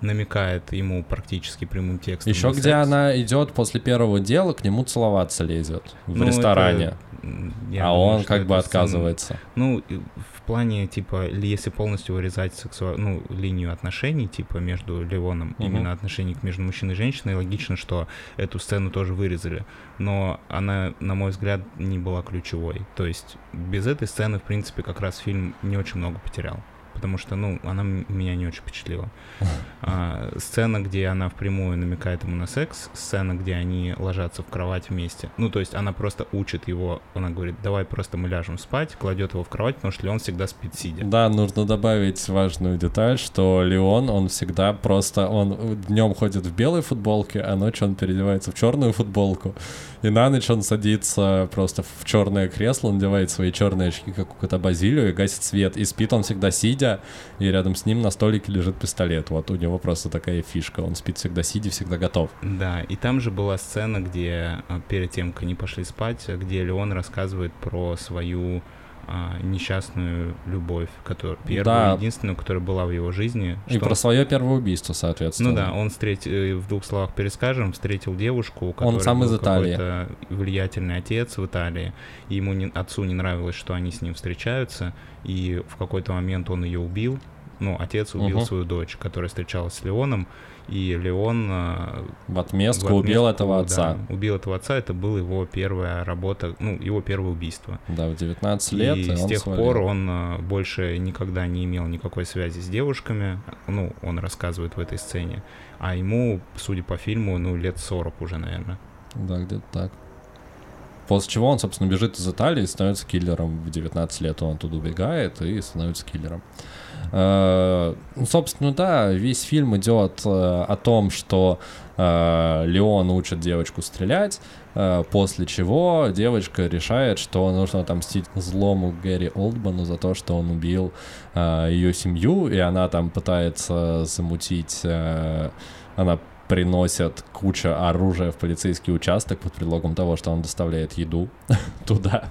Намекает ему практически прямым текстом. Еще где секс. она идет после первого дела, к нему целоваться лезет в ну, ресторане. Это, а думаю, он как бы отказывается. Ну, в плане, типа, если полностью вырезать сексуал... ну, линию отношений, типа, между Леоном, угу. именно отношений между мужчиной и женщиной, логично, что эту сцену тоже вырезали. Но она, на мой взгляд, не была ключевой. То есть без этой сцены, в принципе, как раз фильм не очень много потерял потому что, ну, она меня не очень впечатлила. (laughs) А, сцена, где она впрямую намекает ему на секс, сцена, где они ложатся в кровать вместе. Ну, то есть она просто учит его, она говорит, давай просто мы ляжем спать, кладет его в кровать, потому что Леон всегда спит сидя. Да, нужно добавить важную деталь, что Леон, он всегда просто, он днем ходит в белой футболке, а ночью он переодевается в черную футболку. И на ночь он садится просто в черное кресло, надевает свои черные очки, как у кота Базилию, и гасит свет. И спит он всегда сидя, и рядом с ним на столике лежит пистолет. Вот у него просто такая фишка. Он спит всегда сидя, всегда готов. Да, и там же была сцена, где а, перед тем, как они пошли спать, где Леон рассказывает про свою а, несчастную любовь, которая первую, да. единственную, которая была в его жизни. И про он... свое первое убийство, соответственно. Ну да, он встретил, э, в двух словах перескажем, встретил девушку, у он сам из Италии. влиятельный отец в Италии, и ему не, отцу не нравилось, что они с ним встречаются, и в какой-то момент он ее убил, ну, отец убил угу. свою дочь, которая встречалась с Леоном, и Леон... Э, в отместку, в отместку убил этого отца. Да, убил этого отца, это была его первая работа, ну, его первое убийство. Да, в 19 лет. И, и с тех свалил. пор он э, больше никогда не имел никакой связи с девушками, ну, он рассказывает в этой сцене, а ему, судя по фильму, ну, лет 40 уже, наверное. Да, где-то так. После чего он, собственно, бежит из Италии, становится киллером. В 19 лет он оттуда убегает и становится киллером. Э, ну, собственно, да, весь фильм идет э, о том, что э, Леон учит девочку стрелять, после чего девочка решает, что нужно отомстить злому Гэри Олдману за то, что он убил ее семью, и она там пытается замутить... Она приносят куча оружия в полицейский участок под предлогом того, что он доставляет еду (laughs) туда.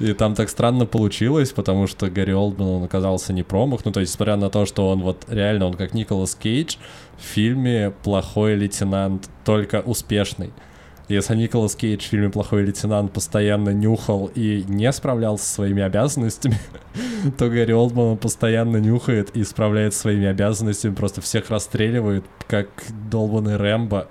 И там так странно получилось, потому что Гарри Олдман, он оказался не промах. Ну, то есть, несмотря на то, что он вот реально, он как Николас Кейдж в фильме «Плохой лейтенант», только успешный. Если Николас Кейдж в фильме «Плохой лейтенант» постоянно нюхал и не справлялся со своими обязанностями, (laughs) то Гарри Олдман постоянно нюхает и справляется своими обязанностями, просто всех расстреливает, как долбанный Рэмбо.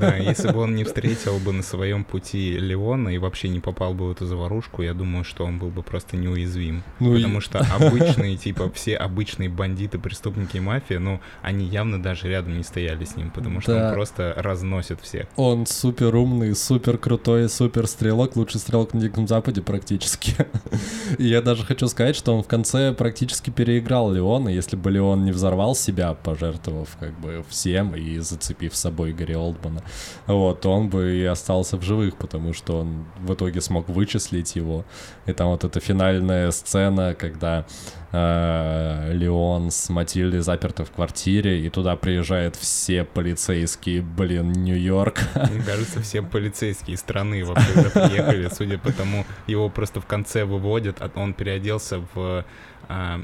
Да, (laughs) если бы он не встретил бы на своем пути Леона и вообще не попал бы в эту заварушку, я думаю, что он был бы просто неуязвим. Ну, Потому и... что (laughs) обычные, типа, все обычные бандиты, преступники и мафия, ну, они явно даже рядом не стояли с ним, потому что да. он просто разносит всех. Он супер умный умный, супер крутой, супер стрелок, лучший стрелок на Диком Западе практически. (laughs) И я даже хочу сказать, что он в конце практически переиграл Леона, если бы Леон не взорвал себя, пожертвовав как бы всем и зацепив с собой Гарри Олдмана, вот, он бы и остался в живых, потому что он в итоге смог вычислить его. И там вот эта финальная сцена, когда э, Леон с Матильдой заперты в квартире, и туда приезжают все полицейские, блин, Нью-Йорк. Кажется, все полицейские страны вообще приехали, судя по тому, его просто в конце выводят, а он переоделся в а,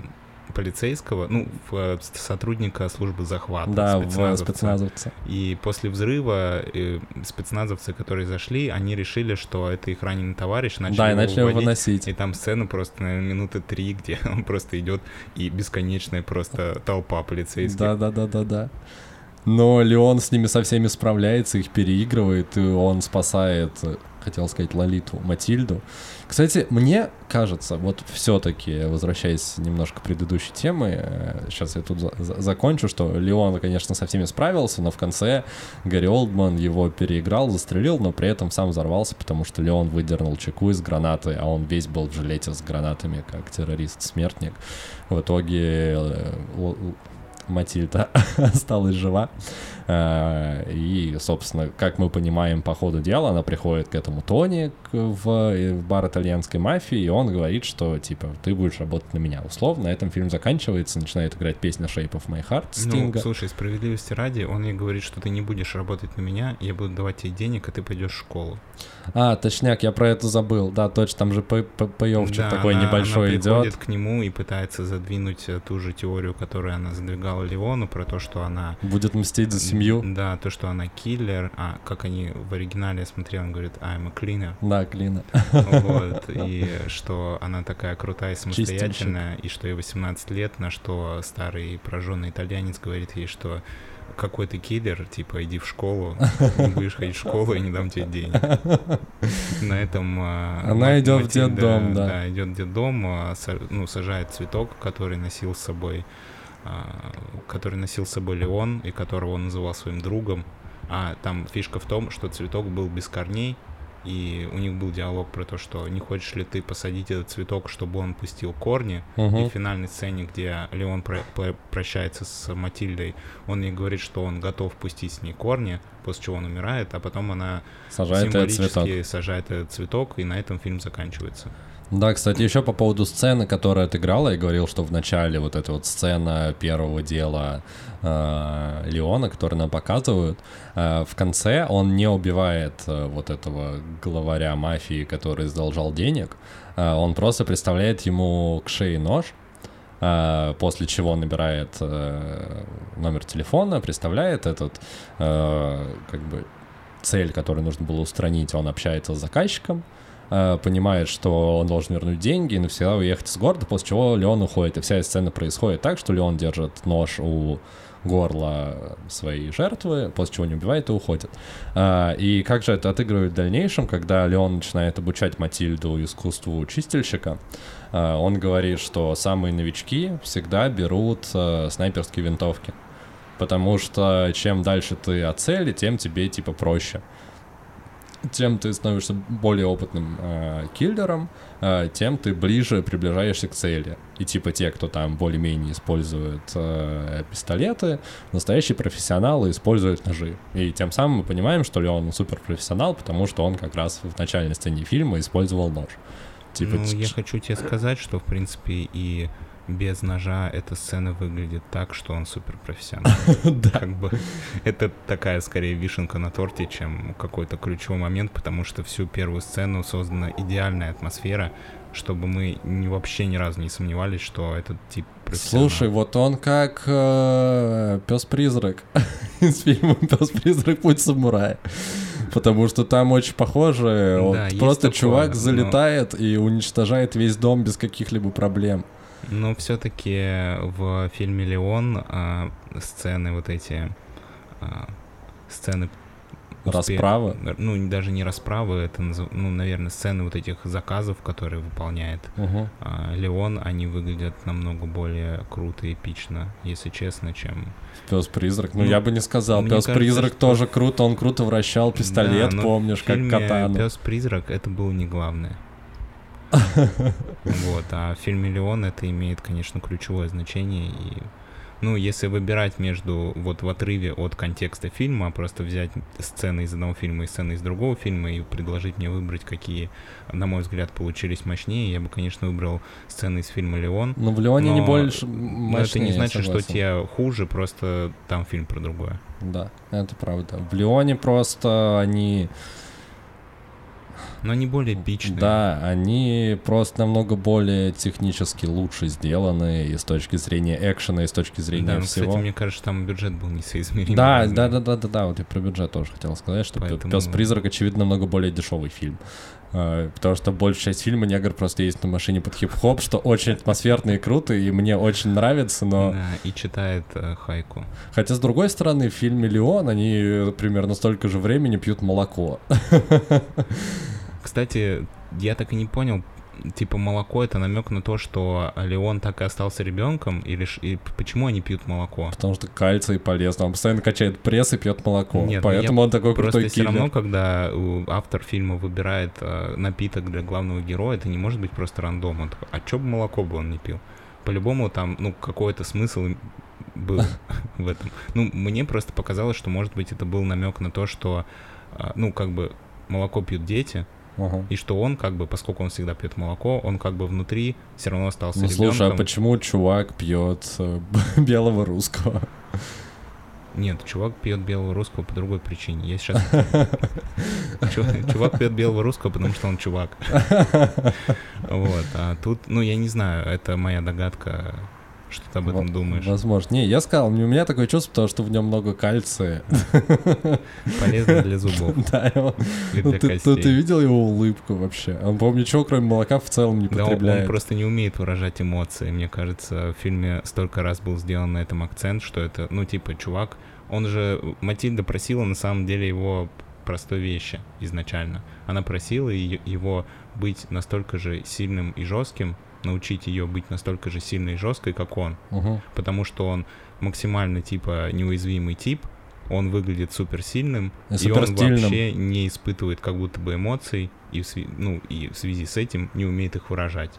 полицейского, ну, в э, сотрудника службы захвата. Да, спецназовца. в спецназовца. И после взрыва э, спецназовцы, которые зашли, они решили, что это их раненый товарищ, начали да, и начали его выносить. И там сцена просто, наверное, минуты три, где (laughs) он просто идет, и бесконечная просто толпа полицейских. Да-да-да-да-да. Но Леон с ними со всеми справляется, их переигрывает, и он спасает, хотел сказать, Лолиту, Матильду. Кстати, мне кажется, вот все-таки, возвращаясь немножко к предыдущей теме, сейчас я тут за за закончу, что Леон, конечно, со всеми справился, но в конце Гарри Олдман его переиграл, застрелил, но при этом сам взорвался, потому что Леон выдернул чеку из гранаты, а он весь был в жилете с гранатами, как террорист-смертник. В итоге э, Матильда (laughs) осталась жива. Э, и, собственно, как мы понимаем по ходу дела, она приходит к этому Тони в, в бар итальянской мафии, и он говорит, что, типа, ты будешь работать на меня. Условно, на этом фильм заканчивается, начинает играть песня Shape of My Heart Стинга. Ну, слушай, справедливости ради, он ей говорит, что ты не будешь работать на меня, я буду давать тебе денег, а ты пойдешь в школу. А, точняк, я про это забыл. Да, точно, там же паевчик да, такой она, небольшой она идет. к нему и пытается задвинуть э, ту же теорию, которую она задвигала Леону, про то, что она... Будет мстить за семью. Да, то, что она киллер. А, как они в оригинале, я смотрел, он говорит, I'm a cleaner. Да, cleaner. Вот, и что она такая крутая, самостоятельная, и что ей 18 лет, на что старый прожженный итальянец говорит ей, что какой ты киллер, типа, иди в школу, будешь ходить в школу, я не дам тебе денег. На этом... А, Она идет в детдом, да. Да, идет в детдом, а, ну, сажает цветок, который носил с собой который носил с собой Леон и которого он называл своим другом. А там фишка в том, что цветок был без корней, и у них был диалог про то, что не хочешь ли ты посадить этот цветок, чтобы он пустил корни. Угу. И в финальной сцене, где Леон про про прощается с Матильдой, он ей говорит, что он готов пустить с ней корни, после чего он умирает, а потом она сажает символически этот цветок. сажает этот цветок, и на этом фильм заканчивается. Да, кстати, еще по поводу сцены, которая отыграла, я говорил, что в начале вот эта вот сцена первого дела э, Леона, который нам показывают, э, в конце он не убивает э, вот этого главаря мафии, который задолжал денег, э, он просто представляет ему к шее нож, э, после чего набирает э, номер телефона, представляет этот, э, как бы, цель, которую нужно было устранить, он общается с заказчиком, Э, понимает, что он должен вернуть деньги и навсегда уехать из города, после чего Леон уходит. И вся сцена происходит так, что Леон держит нож у горла своей жертвы, после чего не убивает и уходит. А, и как же это отыгрывает в дальнейшем, когда Леон начинает обучать Матильду искусству чистильщика, а, он говорит, что самые новички всегда берут а, снайперские винтовки, потому что чем дальше ты от цели, тем тебе типа проще. Тем ты становишься более опытным э, киллером, э, тем ты ближе приближаешься к цели. И типа те, кто там более-менее использует э, пистолеты, настоящие профессионалы используют ножи. И тем самым мы понимаем, что Леон суперпрофессионал, потому что он как раз в начальной сцене фильма использовал нож. Типа, ну, я хочу тебе сказать, что, в принципе, и без ножа эта сцена выглядит так, что он супер профессионал. (laughs) Да. Как бы это такая скорее вишенка на торте, чем какой-то ключевой момент, потому что всю первую сцену создана идеальная атмосфера, чтобы мы ни, вообще ни разу не сомневались, что этот тип Слушай, вот он как э, пес-призрак (laughs) из фильма Пес-призрак Путь самурая. Потому что там очень похоже. Да, просто такое, чувак но... залетает и уничтожает весь дом без каких-либо проблем. Но все-таки в фильме Леон а, сцены вот эти а, сцены Расправы? Ну, даже не расправы, это, ну, наверное, сцены вот этих заказов, которые выполняет угу. а, Леон, они выглядят намного более круто и эпично, если честно, чем... Пес-призрак? Ну, ну, я бы не сказал. Пес-призрак тоже круто, он круто вращал пистолет, да, помнишь, как катану. Пес-призрак это было не главное. (laughs) Вот, а в фильме «Леон» это имеет, конечно, ключевое значение, и ну, если выбирать между, вот в отрыве от контекста фильма, просто взять сцены из одного фильма и сцены из другого фильма и предложить мне выбрать, какие, на мой взгляд, получились мощнее, я бы, конечно, выбрал сцены из фильма «Леон». Но в «Леоне» но, не больше мощнее, Но это не значит, что те хуже, просто там фильм про другое. Да, это правда. В «Леоне» просто они но они более эпичные. Да, они просто намного более технически лучше сделаны и с точки зрения экшена, и с точки зрения да, ну, всего. кстати, мне кажется, там бюджет был несоизмерим. Да, да, да, да, да, да, вот я про бюджет тоже хотел сказать, что Поэтому... Пес-призрак, очевидно, намного более дешевый фильм. А, потому что большая часть фильма негр просто ездит на машине под хип-хоп, что очень атмосферно и круто, и мне очень нравится, но... Да, и читает э, хайку. Хотя, с другой стороны, в фильме «Леон» они примерно столько же времени пьют молоко. (laughs) Кстати, я так и не понял, типа молоко это намек на то, что Леон так и остался ребенком, или и почему они пьют молоко? Потому что кальций полезно. Он постоянно качает пресс и пьет молоко. Нет, ну поэтому он такой крутой все равно, когда автор фильма выбирает э, напиток для главного героя, это не может быть просто рандом. Он такой, а чё бы молоко бы он не пил? По-любому там, ну, какой-то смысл был (laughs) в этом. Ну, мне просто показалось, что, может быть, это был намек на то, что, э, ну, как бы молоко пьют дети, Ага. И что он, как бы, поскольку он всегда пьет молоко, он как бы внутри все равно остался ну, ребенком. слушай, а почему чувак пьет э, (laughs) белого русского? Нет, чувак пьет белого русского по другой причине. Я сейчас... (laughs) Чувак пьет белого русского, потому что он чувак. (laughs) Вот. А тут, ну, я не знаю, это моя догадка что ты об этом думаешь? Возможно. Не, я сказал, у меня такое чувство, потому что в нем много кальция. (laughs) Полезно для зубов. (laughs) Да, ну, ты, видел его улыбку вообще? Он, по-моему, ничего, кроме молока, в целом не потребляет. Да, он, просто не умеет выражать эмоции. Мне кажется, в фильме столько раз был сделан на этом акцент, что это, ну, типа, чувак, он же... Матильда просила, на самом деле, его простой вещи изначально. Она просила его быть настолько же сильным и жестким, научить ее быть настолько же сильной и жесткой, как он. Угу. Потому что он максимально типа неуязвимый тип, он выглядит суперсильным, и, и он вообще не испытывает как будто бы эмоций, и в, ну, и в связи с этим не умеет их выражать.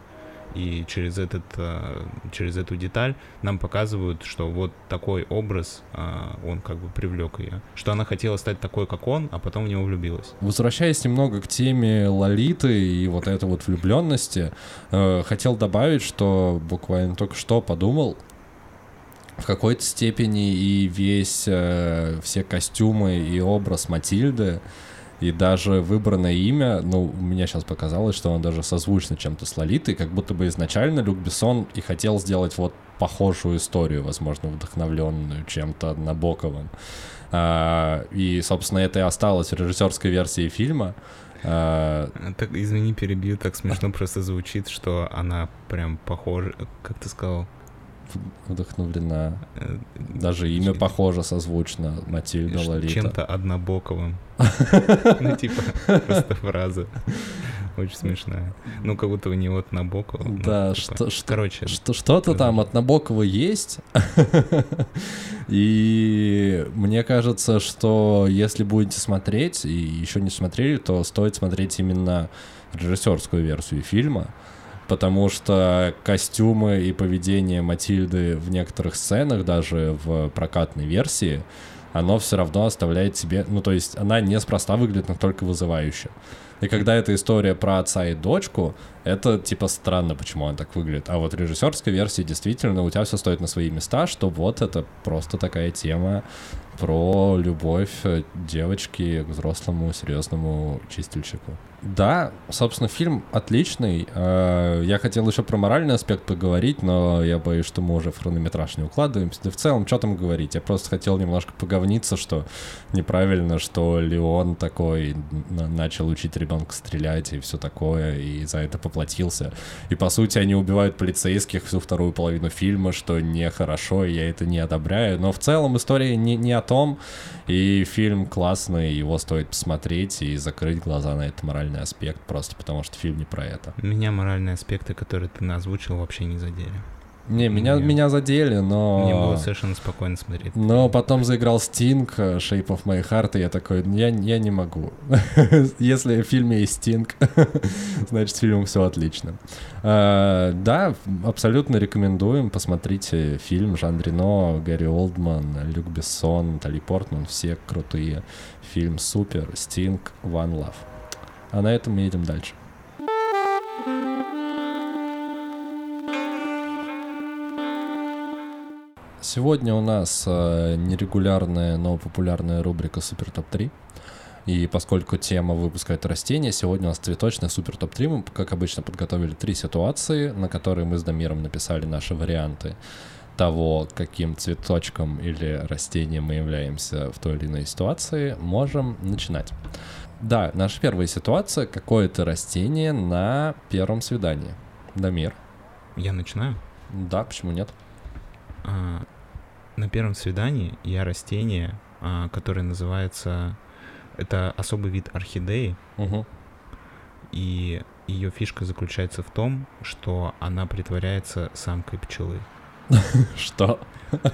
И через, этот, э, через эту деталь нам показывают, что вот такой образ, э, он как бы привлек ее. Что она хотела стать такой, как он, а потом в него влюбилась. Возвращаясь немного к теме Лолиты и вот этой вот влюбленности, э, хотел добавить, что буквально только что подумал, в какой-то степени и весь, все костюмы и образ Матильды и даже выбранное имя, ну, мне сейчас показалось, что он даже созвучно чем-то с Лолитой, как будто бы изначально Люк Бессон и хотел сделать вот похожую историю, возможно, вдохновленную чем-то Набоковым. А, и, собственно, это и осталось в режиссерской версии фильма. А... Так, извини, перебью, так смешно просто звучит, что она прям похожа, как ты сказал, вдохновлена. Э, Даже имя похоже созвучно. Матильда Лолита. Чем-то однобоковым. (laughs) Ну, типа, просто фраза. Очень смешная. Ну, как будто у него от Набокова. Да, ну, что, короче. Что, что-то там от Набокова есть. (laughs) И мне кажется, что если будете смотреть, и еще не смотрели, то стоит смотреть именно режиссерскую версию фильма, потому что костюмы и поведение Матильды в некоторых сценах, даже в прокатной версии, оно все равно оставляет себе, ну то есть она неспроста выглядит настолько вызывающе. И когда эта история про отца и дочку, это типа странно, почему он так выглядит. А вот режиссерской версии действительно у тебя все стоит на свои места, что вот это просто такая тема про любовь девочки к взрослому серьезному чистильщику. Да, собственно, фильм отличный. Э, я хотел еще про моральный аспект поговорить, но я боюсь, что мы уже в хронометраж не укладываемся. Да в целом, что там говорить? Я просто хотел немножко поговниться, что неправильно, что Леон такой начал учить ребенка стрелять и все такое, и за это поплатился. И, по сути, они убивают полицейских всю вторую половину фильма, что нехорошо, и я это не одобряю. Но в целом история не, не о том, и фильм классный, его стоит посмотреть и закрыть глаза на это моральный аспект, просто потому что фильм не про это. Меня моральные аспекты, которые ты озвучил, вообще не задели. Не, меня, меня, меня задели, но... Мне было совершенно спокойно смотреть. Но потом заиграл Стинг, э, Shape of My Heart, и я такой, я, я не могу. (laughs) Если в фильме есть Стинг, (laughs) значит, с фильмом все отлично. Uh, да, абсолютно рекомендуем. Посмотрите фильм Жан Рено, Гэри Олдман, Люк Бессон, Тали Портман. Все крутые. Фильм супер. Стинг, One Love. А на этом мы едем дальше. Сегодня у нас э, нерегулярная, но популярная рубрика Супер Топ 3. И поскольку тема выпуска это растения, сегодня у нас цветочная супер топ-3. Мы, как обычно, подготовили три ситуации, на которые мы с Дамиром написали наши варианты того, каким цветочком или растением мы являемся в той или иной ситуации. Можем начинать. Да, наша первая ситуация — какое-то растение на первом свидании. Дамир. Я начинаю? Да, почему нет? А, на первом свидании я растение, а, которое называется... Это особый вид орхидеи. Угу. И ее фишка заключается в том, что она притворяется самкой пчелы. (laughs) Что?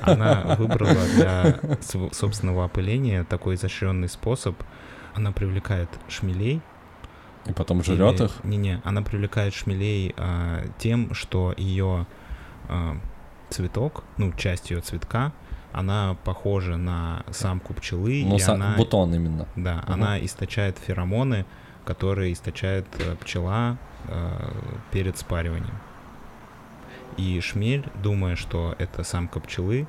Она выбрала для собственного опыления такой изощренный способ. Она привлекает шмелей. И потом жрет их? Не-не, она привлекает шмелей а, тем, что ее а, цветок, ну, часть ее цветка, она похожа на самку пчелы. Ну, и са- она, бутон именно. Да, угу. она источает феромоны, которые источает э, пчела э, перед спариванием. И шмель, думая, что это самка пчелы,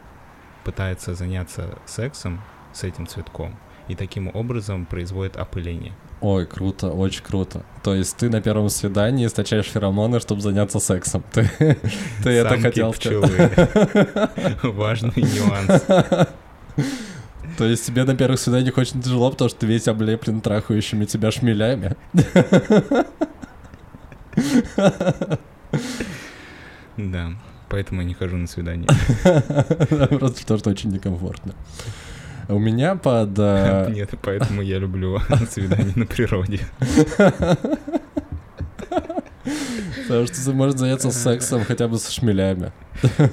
пытается заняться сексом с этим цветком и таким образом производит опыление. Ой, круто, очень круто. То есть ты на первом свидании источаешь феромоны, чтобы заняться сексом. Ты, ты это хотел сказать. (laughs) Важный нюанс. То есть тебе на первых свиданиях очень тяжело, потому что ты весь облеплен трахающими тебя шмелями. Да, поэтому я не хожу на свидание. (laughs) Просто потому что очень некомфортно. У меня под... Э, (laughs) Нет, поэтому я люблю (laughs) свидание на природе. Потому что ты можешь заняться сексом хотя бы со шмелями.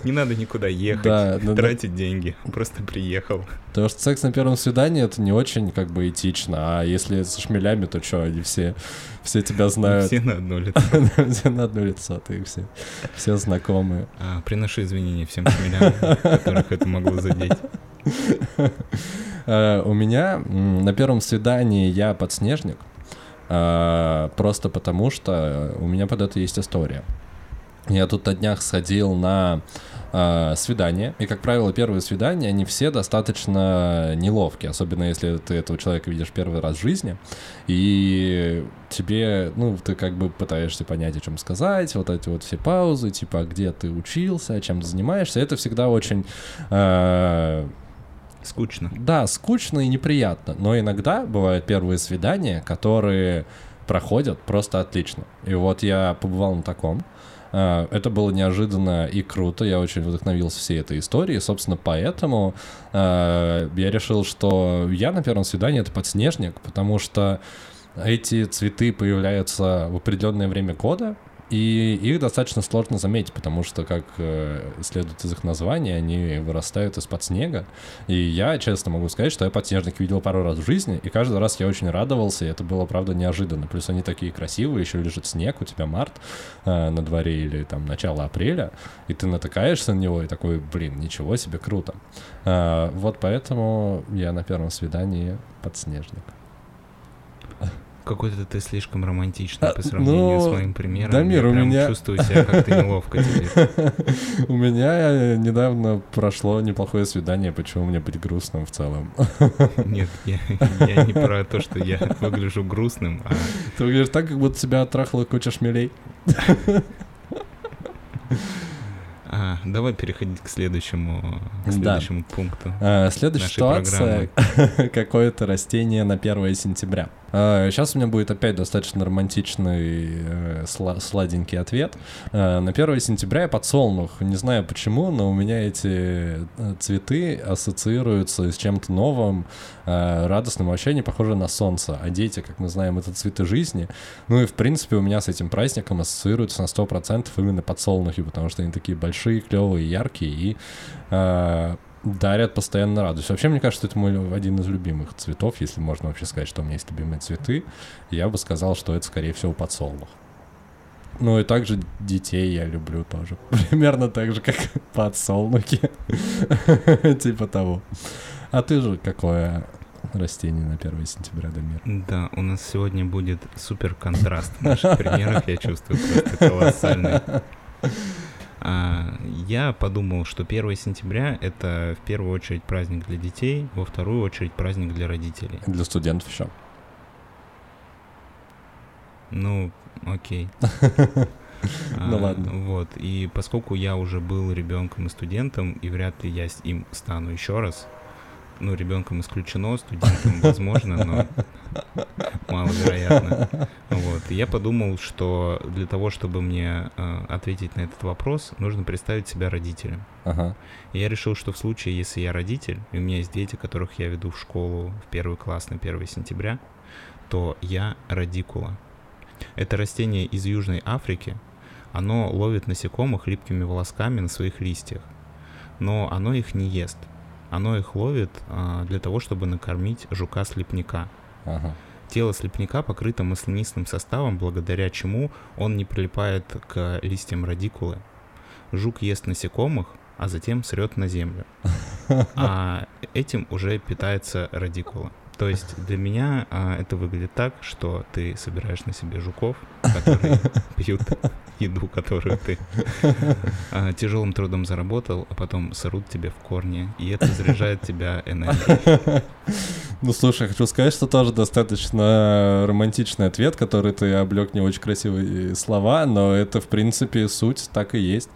Не надо никуда ехать, да, тратить деньги, просто приехал. Потому что секс на первом свидании это не очень как бы этично, а если со шмелями, то что, они все, все тебя знают. Все на одно лицо. (laughs) все на одно лицо, ты все, все знакомые. А, приношу извинения всем шмелям, которых это могло задеть. Э, у меня на первом свидании я подснежник, э, просто потому что у меня под это есть история. Я тут на днях сходил на э, свидание, и, как правило, первые свидания, они все достаточно неловкие, особенно если ты этого человека видишь первый раз в жизни, и тебе, ну, ты как бы пытаешься понять, о чем сказать, вот эти вот все паузы, типа, где ты учился, чем ты занимаешься, это всегда очень... Скучно. Да, скучно и неприятно. Но иногда бывают первые свидания, которые проходят просто отлично. И вот я побывал на таком. А, это было неожиданно и круто. Я очень вдохновился всей этой историей. Собственно, поэтому э, я решил, что я на первом свидании это подснежник, потому что эти цветы появляются в определенное время года, и их достаточно сложно заметить, потому что, как э, следует из их названия, они вырастают из-под снега. И я, честно могу сказать, что я подснежник видел пару раз в жизни, и каждый раз я очень радовался, и это было, правда, неожиданно. Плюс они такие красивые, еще лежит снег, у тебя март э, на дворе или там начало апреля, и ты натыкаешься на него и такой, блин, ничего себе, круто. Э, вот поэтому я на первом свидании подснежник. Какой-то ты слишком романтичный а, по сравнению ну, с моим примером. Дамир, Я у меня... чувствую себя как-то неловко теперь. (laughs) У меня недавно прошло неплохое свидание, почему мне быть грустным в целом? (laughs) Нет, я не про то, что я выгляжу грустным, а... Ты выглядишь так, как будто тебя отрахала куча шмелей. (laughs) А, давай переходить к следующему, к следующему да. пункту. А, следующая ситуация — какое-то растение на 1 сентября. Сейчас а, у меня будет опять достаточно романтичный, э, сладенький ответ. А, на 1 сентября я подсолнух. Не знаю почему, но у меня эти э, цветы ассоциируются с чем-то новым, а, радостным, вообще не похоже на солнце. А дети, как мы знаем, это цветы жизни. Ну и, в принципе, у меня с этим праздником ассоциируются на 100% именно подсолнухи, потому что они такие большие, клевые, яркие и дарят постоянно радость. Вообще, мне кажется, это мой один из любимых цветов, если можно вообще сказать, что у меня есть любимые цветы. Я бы сказал, что это, скорее всего, подсолнух. Ну и также детей я люблю тоже. (laughs) Примерно так же, как (laughs) подсолнухи. (laughs) Типа того. А ты же какое растение на 1 сентября, Дамир? Да, у нас сегодня будет супер контраст в наших примерах, я чувствую, просто колоссальный. А, я подумал, что 1 сентября это в первую очередь праздник для детей, во вторую очередь праздник для родителей. Для студентов еще. Ну, окей. (laughs) Ну ладно. Вот. И поскольку я уже был ребенком и студентом, и вряд ли я им стану еще раз, ну, ребенком исключено, студентом (laughs) возможно, но маловероятно. Вот. И я подумал, что для того, чтобы мне э, ответить на этот вопрос, нужно представить себя родителем. Ага. И я решил, что в случае, если я родитель, и у меня есть дети, которых я веду в школу в первый класс на 1 сентября, то я радикула. Это растение из Южной Африки. Оно ловит насекомых липкими волосками на своих листьях. Но оно их не ест оно их ловит а, для того, чтобы накормить жука-слепняка. Ага. Тело слепняка покрыто маслянистым составом, благодаря чему он не прилипает к листьям радикулы. Жук ест насекомых, а затем срет на землю. (laughs) А этим уже питается радикула. То есть для меня а, это выглядит так, что ты собираешь на себе жуков, которые (laughs) пьют еду, которую ты а, тяжелым трудом заработал, а потом сорут тебе в корни, и это заряжает тебя энергией. (laughs) Ну, слушай, хочу сказать, что тоже достаточно романтичный ответ, который ты облег не очень красивые слова, но это, в принципе, суть так и есть,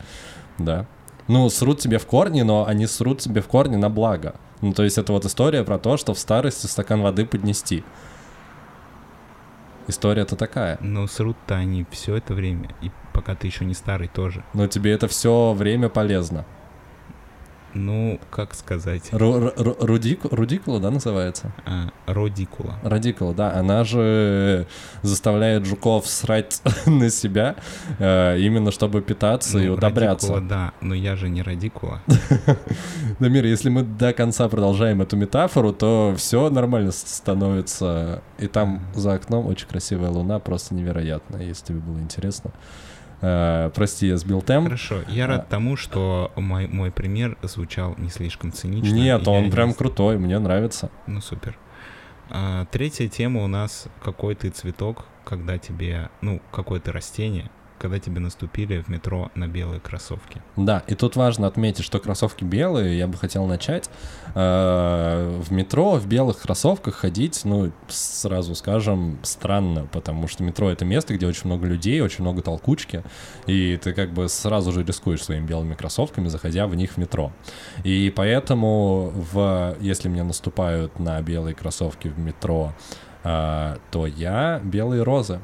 да. Ну, срут тебе в корни, но они срут тебе в корни на благо. Ну, то есть это вот история про то, что в старости стакан воды поднести. История-то такая. Но срут-то они все это время, и пока ты еще не старый тоже. Но тебе это все время полезно. Ну, как сказать? Ру рудик рудикула, да, называется? А, родикула. Родикула, да. Она же заставляет жуков срать (laughs) на себя, э, именно чтобы питаться ну, и удобряться. Радикула, да, но я же не радикула. (laughs) Дамир, если мы до конца продолжаем эту метафору, то все нормально становится. И там за окном очень красивая луна, просто невероятная, если тебе было интересно. Э, прости, я сбил темп. Хорошо, я рад а, тому, что мой, мой пример звучал не слишком цинично. Нет, он прям не... крутой, мне нравится. Ну, супер. А, третья тема у нас какой ты цветок, когда тебе, ну, какое-то растение, когда тебе наступили в метро на белые кроссовки. Да, и тут важно отметить, что кроссовки белые, я бы хотел начать. Э, в метро в белых кроссовках ходить, ну, сразу скажем, странно, потому что метро — это место, где очень много людей, очень много толкучки, и ты как бы сразу же рискуешь своими белыми кроссовками, заходя в них в метро. И поэтому, в, если мне наступают на белые кроссовки в метро, э, то я белые розы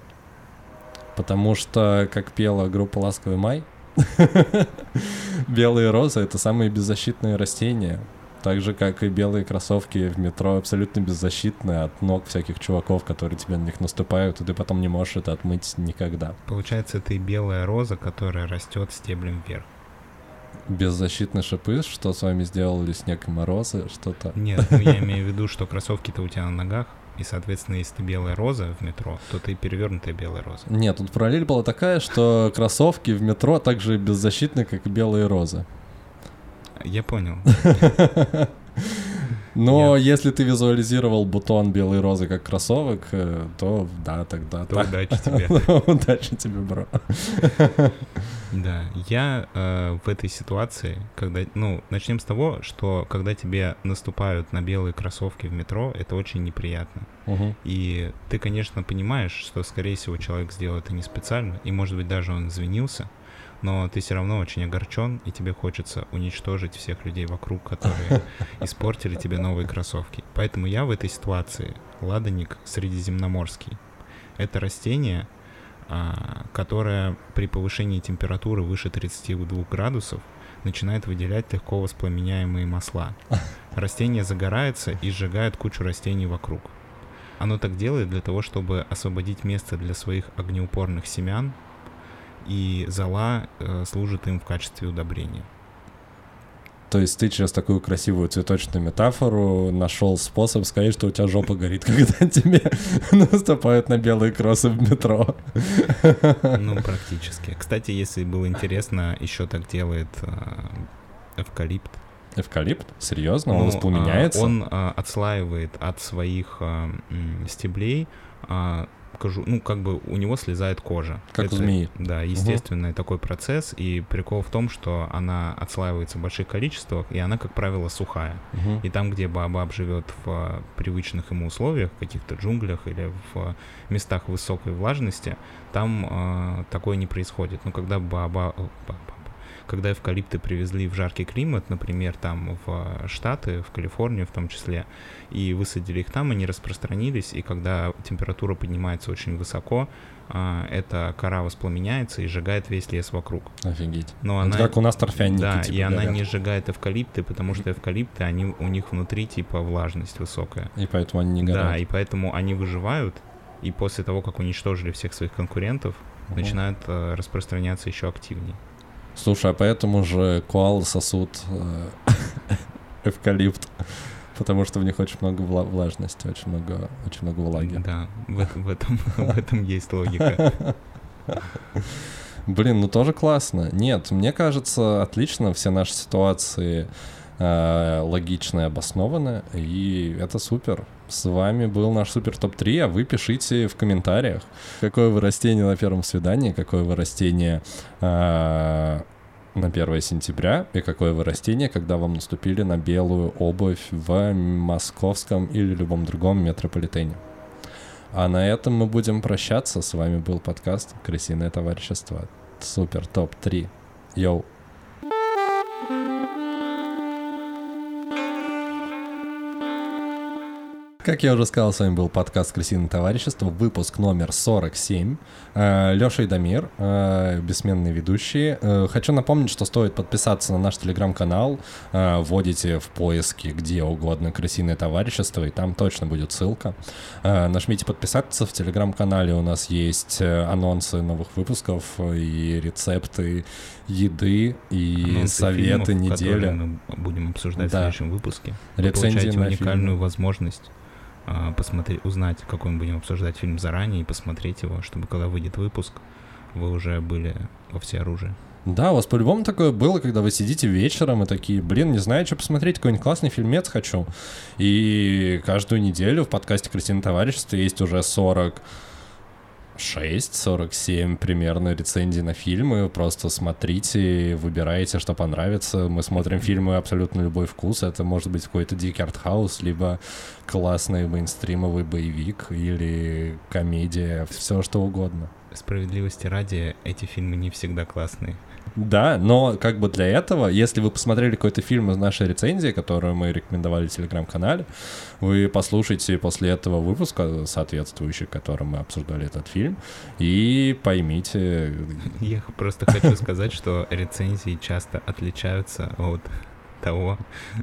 потому что, как пела группа «Ласковый май», (laughs) белые розы — это самые беззащитные растения. Так же, как и белые кроссовки в метро абсолютно беззащитны от ног всяких чуваков, которые тебе на них наступают, и ты потом не можешь это отмыть никогда. Получается, это и белая роза, которая растет стеблем вверх. Беззащитные шипы, что с вами сделали снег и морозы, что-то? Нет, ну я имею в виду, что кроссовки-то у тебя на ногах, и, соответственно, если ты белая роза в метро, то ты перевернутая белая роза. Нет, тут параллель была такая, что кроссовки в метро также беззащитны, как белые розы. Я понял. (laughs) Но Нет. если ты визуализировал бутон белой розы как кроссовок, э, то да, тогда... То так. удачи тебе. (laughs) удачи тебе, бро. (laughs) Да, я э, в этой ситуации, когда, ну, начнем с того, что когда тебе наступают на белые кроссовки в метро, это очень неприятно. Угу. И ты, конечно, понимаешь, что, скорее всего, человек сделал это не специально, и, может быть, даже он извинился, но ты все равно очень огорчен, и тебе хочется уничтожить всех людей вокруг, которые (laughs) испортили тебе новые кроссовки. Поэтому я в этой ситуации ладоник средиземноморский. Это растение, а, которое при повышении температуры выше 32 градусов начинает выделять легко воспламеняемые масла. (laughs) Растение загорается и сжигает кучу растений вокруг. Оно так делает для того, чтобы освободить место для своих огнеупорных семян, и зола э, служит им в качестве удобрения. То есть ты через такую красивую цветочную метафору нашел способ сказать, что у тебя жопа горит, (laughs) когда тебе (laughs) наступают на белые кроссы в метро. Ну, практически. Кстати, если было интересно, еще так делает э, эвкалипт. Эвкалипт? Серьезно? Он ну, воспламеняется? Он э, отслаивает от своих э, стеблей кожу, ну, как бы у него слезает кожа. Как Это, у змеи. Да, естественный угу. такой процесс, и прикол в том, что она отслаивается в больших количествах, и она, как правило, сухая. Угу. И там, где баобаб живет в привычных ему условиях, в каких-то джунглях или в местах высокой влажности, там э, такое не происходит. Но когда баобаб, когда эвкалипты привезли в жаркий климат, например, там в Штаты, в Калифорнию в том числе, и высадили их там, они распространились, и когда температура поднимается очень высоко, а, эта кора воспламеняется и сжигает весь лес вокруг. Офигеть. Но Это она, как у нас торфяники. Да, типа, и горят. она не сжигает эвкалипты, потому что эвкалипты, они, у них внутри типа влажность высокая. И поэтому они не горят. Да, и поэтому они выживают, и после того, как уничтожили всех своих конкурентов, угу. начинают э, распространяться еще активнее. Слушай, а поэтому же коалы сосут э, (laughs) эвкалипт, потому что в них очень много влажности, очень много, очень много влаги. Да, в, в, этом, в этом есть логика. (laughs) Блин, ну тоже классно. Нет, мне кажется, отлично все наши ситуации э, логично и обоснованы, и это супер. С вами был наш супер топ-3, а вы пишите в комментариях, какое вы растение на первом свидании, какое вы растение э, на 1 сентября, и какое вы растение, когда вам наступили на белую обувь в московском или любом другом метрополитене. А на этом мы будем прощаться. С вами был подкаст «Крысиное товарищество». Супер топ-3. Йоу! Как я уже сказал, с вами был подкаст «Крысиное товарищество», выпуск номер 47. Э, Леша и Дамир, э, бессменные ведущие. Э, хочу напомнить, что стоит подписаться на наш телеграм-канал. Вводите в поиске где угодно «Крысиное товарищество», и там точно будет ссылка. Нажмите подписаться в телеграм-канале. У нас есть анонсы новых выпусков и рецепты еды и анонсы советы фильмов, недели. мы будем обсуждать да. в следующем выпуске. Рецензии на уникальную фильм. возможность посмотреть, узнать, какой мы будем обсуждать фильм заранее и посмотреть его, чтобы когда выйдет выпуск, вы уже были во всеоружии. Да, у вас по-любому такое было, когда вы сидите вечером и такие, блин, не знаю, что посмотреть, какой-нибудь классный фильмец хочу. И каждую неделю в подкасте «Кристина Товарищество» есть уже 40 6-47 примерно рецензий на фильмы. Просто смотрите, выбирайте, что понравится. Мы смотрим фильмы абсолютно любой вкус. Это может быть какой-то дикий артхаус, либо классный мейнстримовый боевик или комедия, все что угодно. Справедливости ради, эти фильмы не всегда классные. Да, но как бы для этого, если вы посмотрели какой-то фильм из нашей рецензии, которую мы рекомендовали в Телеграм-канале, вы послушайте после этого выпуска, соответствующий, которым мы обсуждали этот фильм, и поймите... Я просто хочу сказать, что рецензии часто отличаются от того,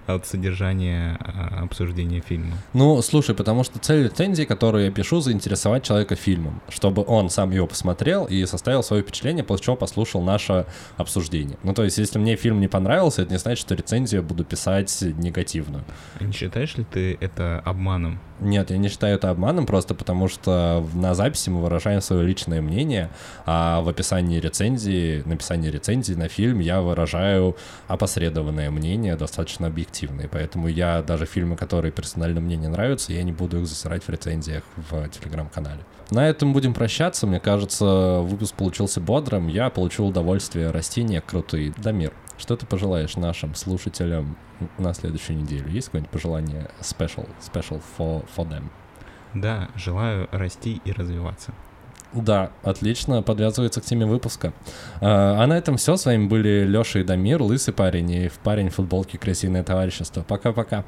от содержания а, обсуждения фильма. Ну, слушай, потому что цель рецензии, которую я пишу, заинтересовать человека фильмом, чтобы он сам его посмотрел и составил свое впечатление, после чего послушал наше обсуждение. Ну, то есть, если мне фильм не понравился, это не значит, что рецензию я буду писать негативную. А не считаешь ли ты это обманом? Нет, я не считаю это обманом, просто потому что на записи мы выражаем свое личное мнение, а в описании рецензии, написании рецензии на фильм я выражаю опосредованное мнение, достаточно объективное. Поэтому я даже фильмы, которые персонально мне не нравятся, я не буду их засирать в рецензиях в телеграм-канале. На этом будем прощаться. Мне кажется, выпуск получился бодрым. Я получил удовольствие. Растения крутые. Дамир, что ты пожелаешь нашим слушателям на следующую неделю? Есть какое-нибудь пожелание special, special for, for them? Да, желаю расти и развиваться. Да, отлично, подвязывается к теме выпуска. А, а на этом все. С вами были Леша и Дамир, лысый парень и в парень в футболке крысиное товарищество. Пока-пока.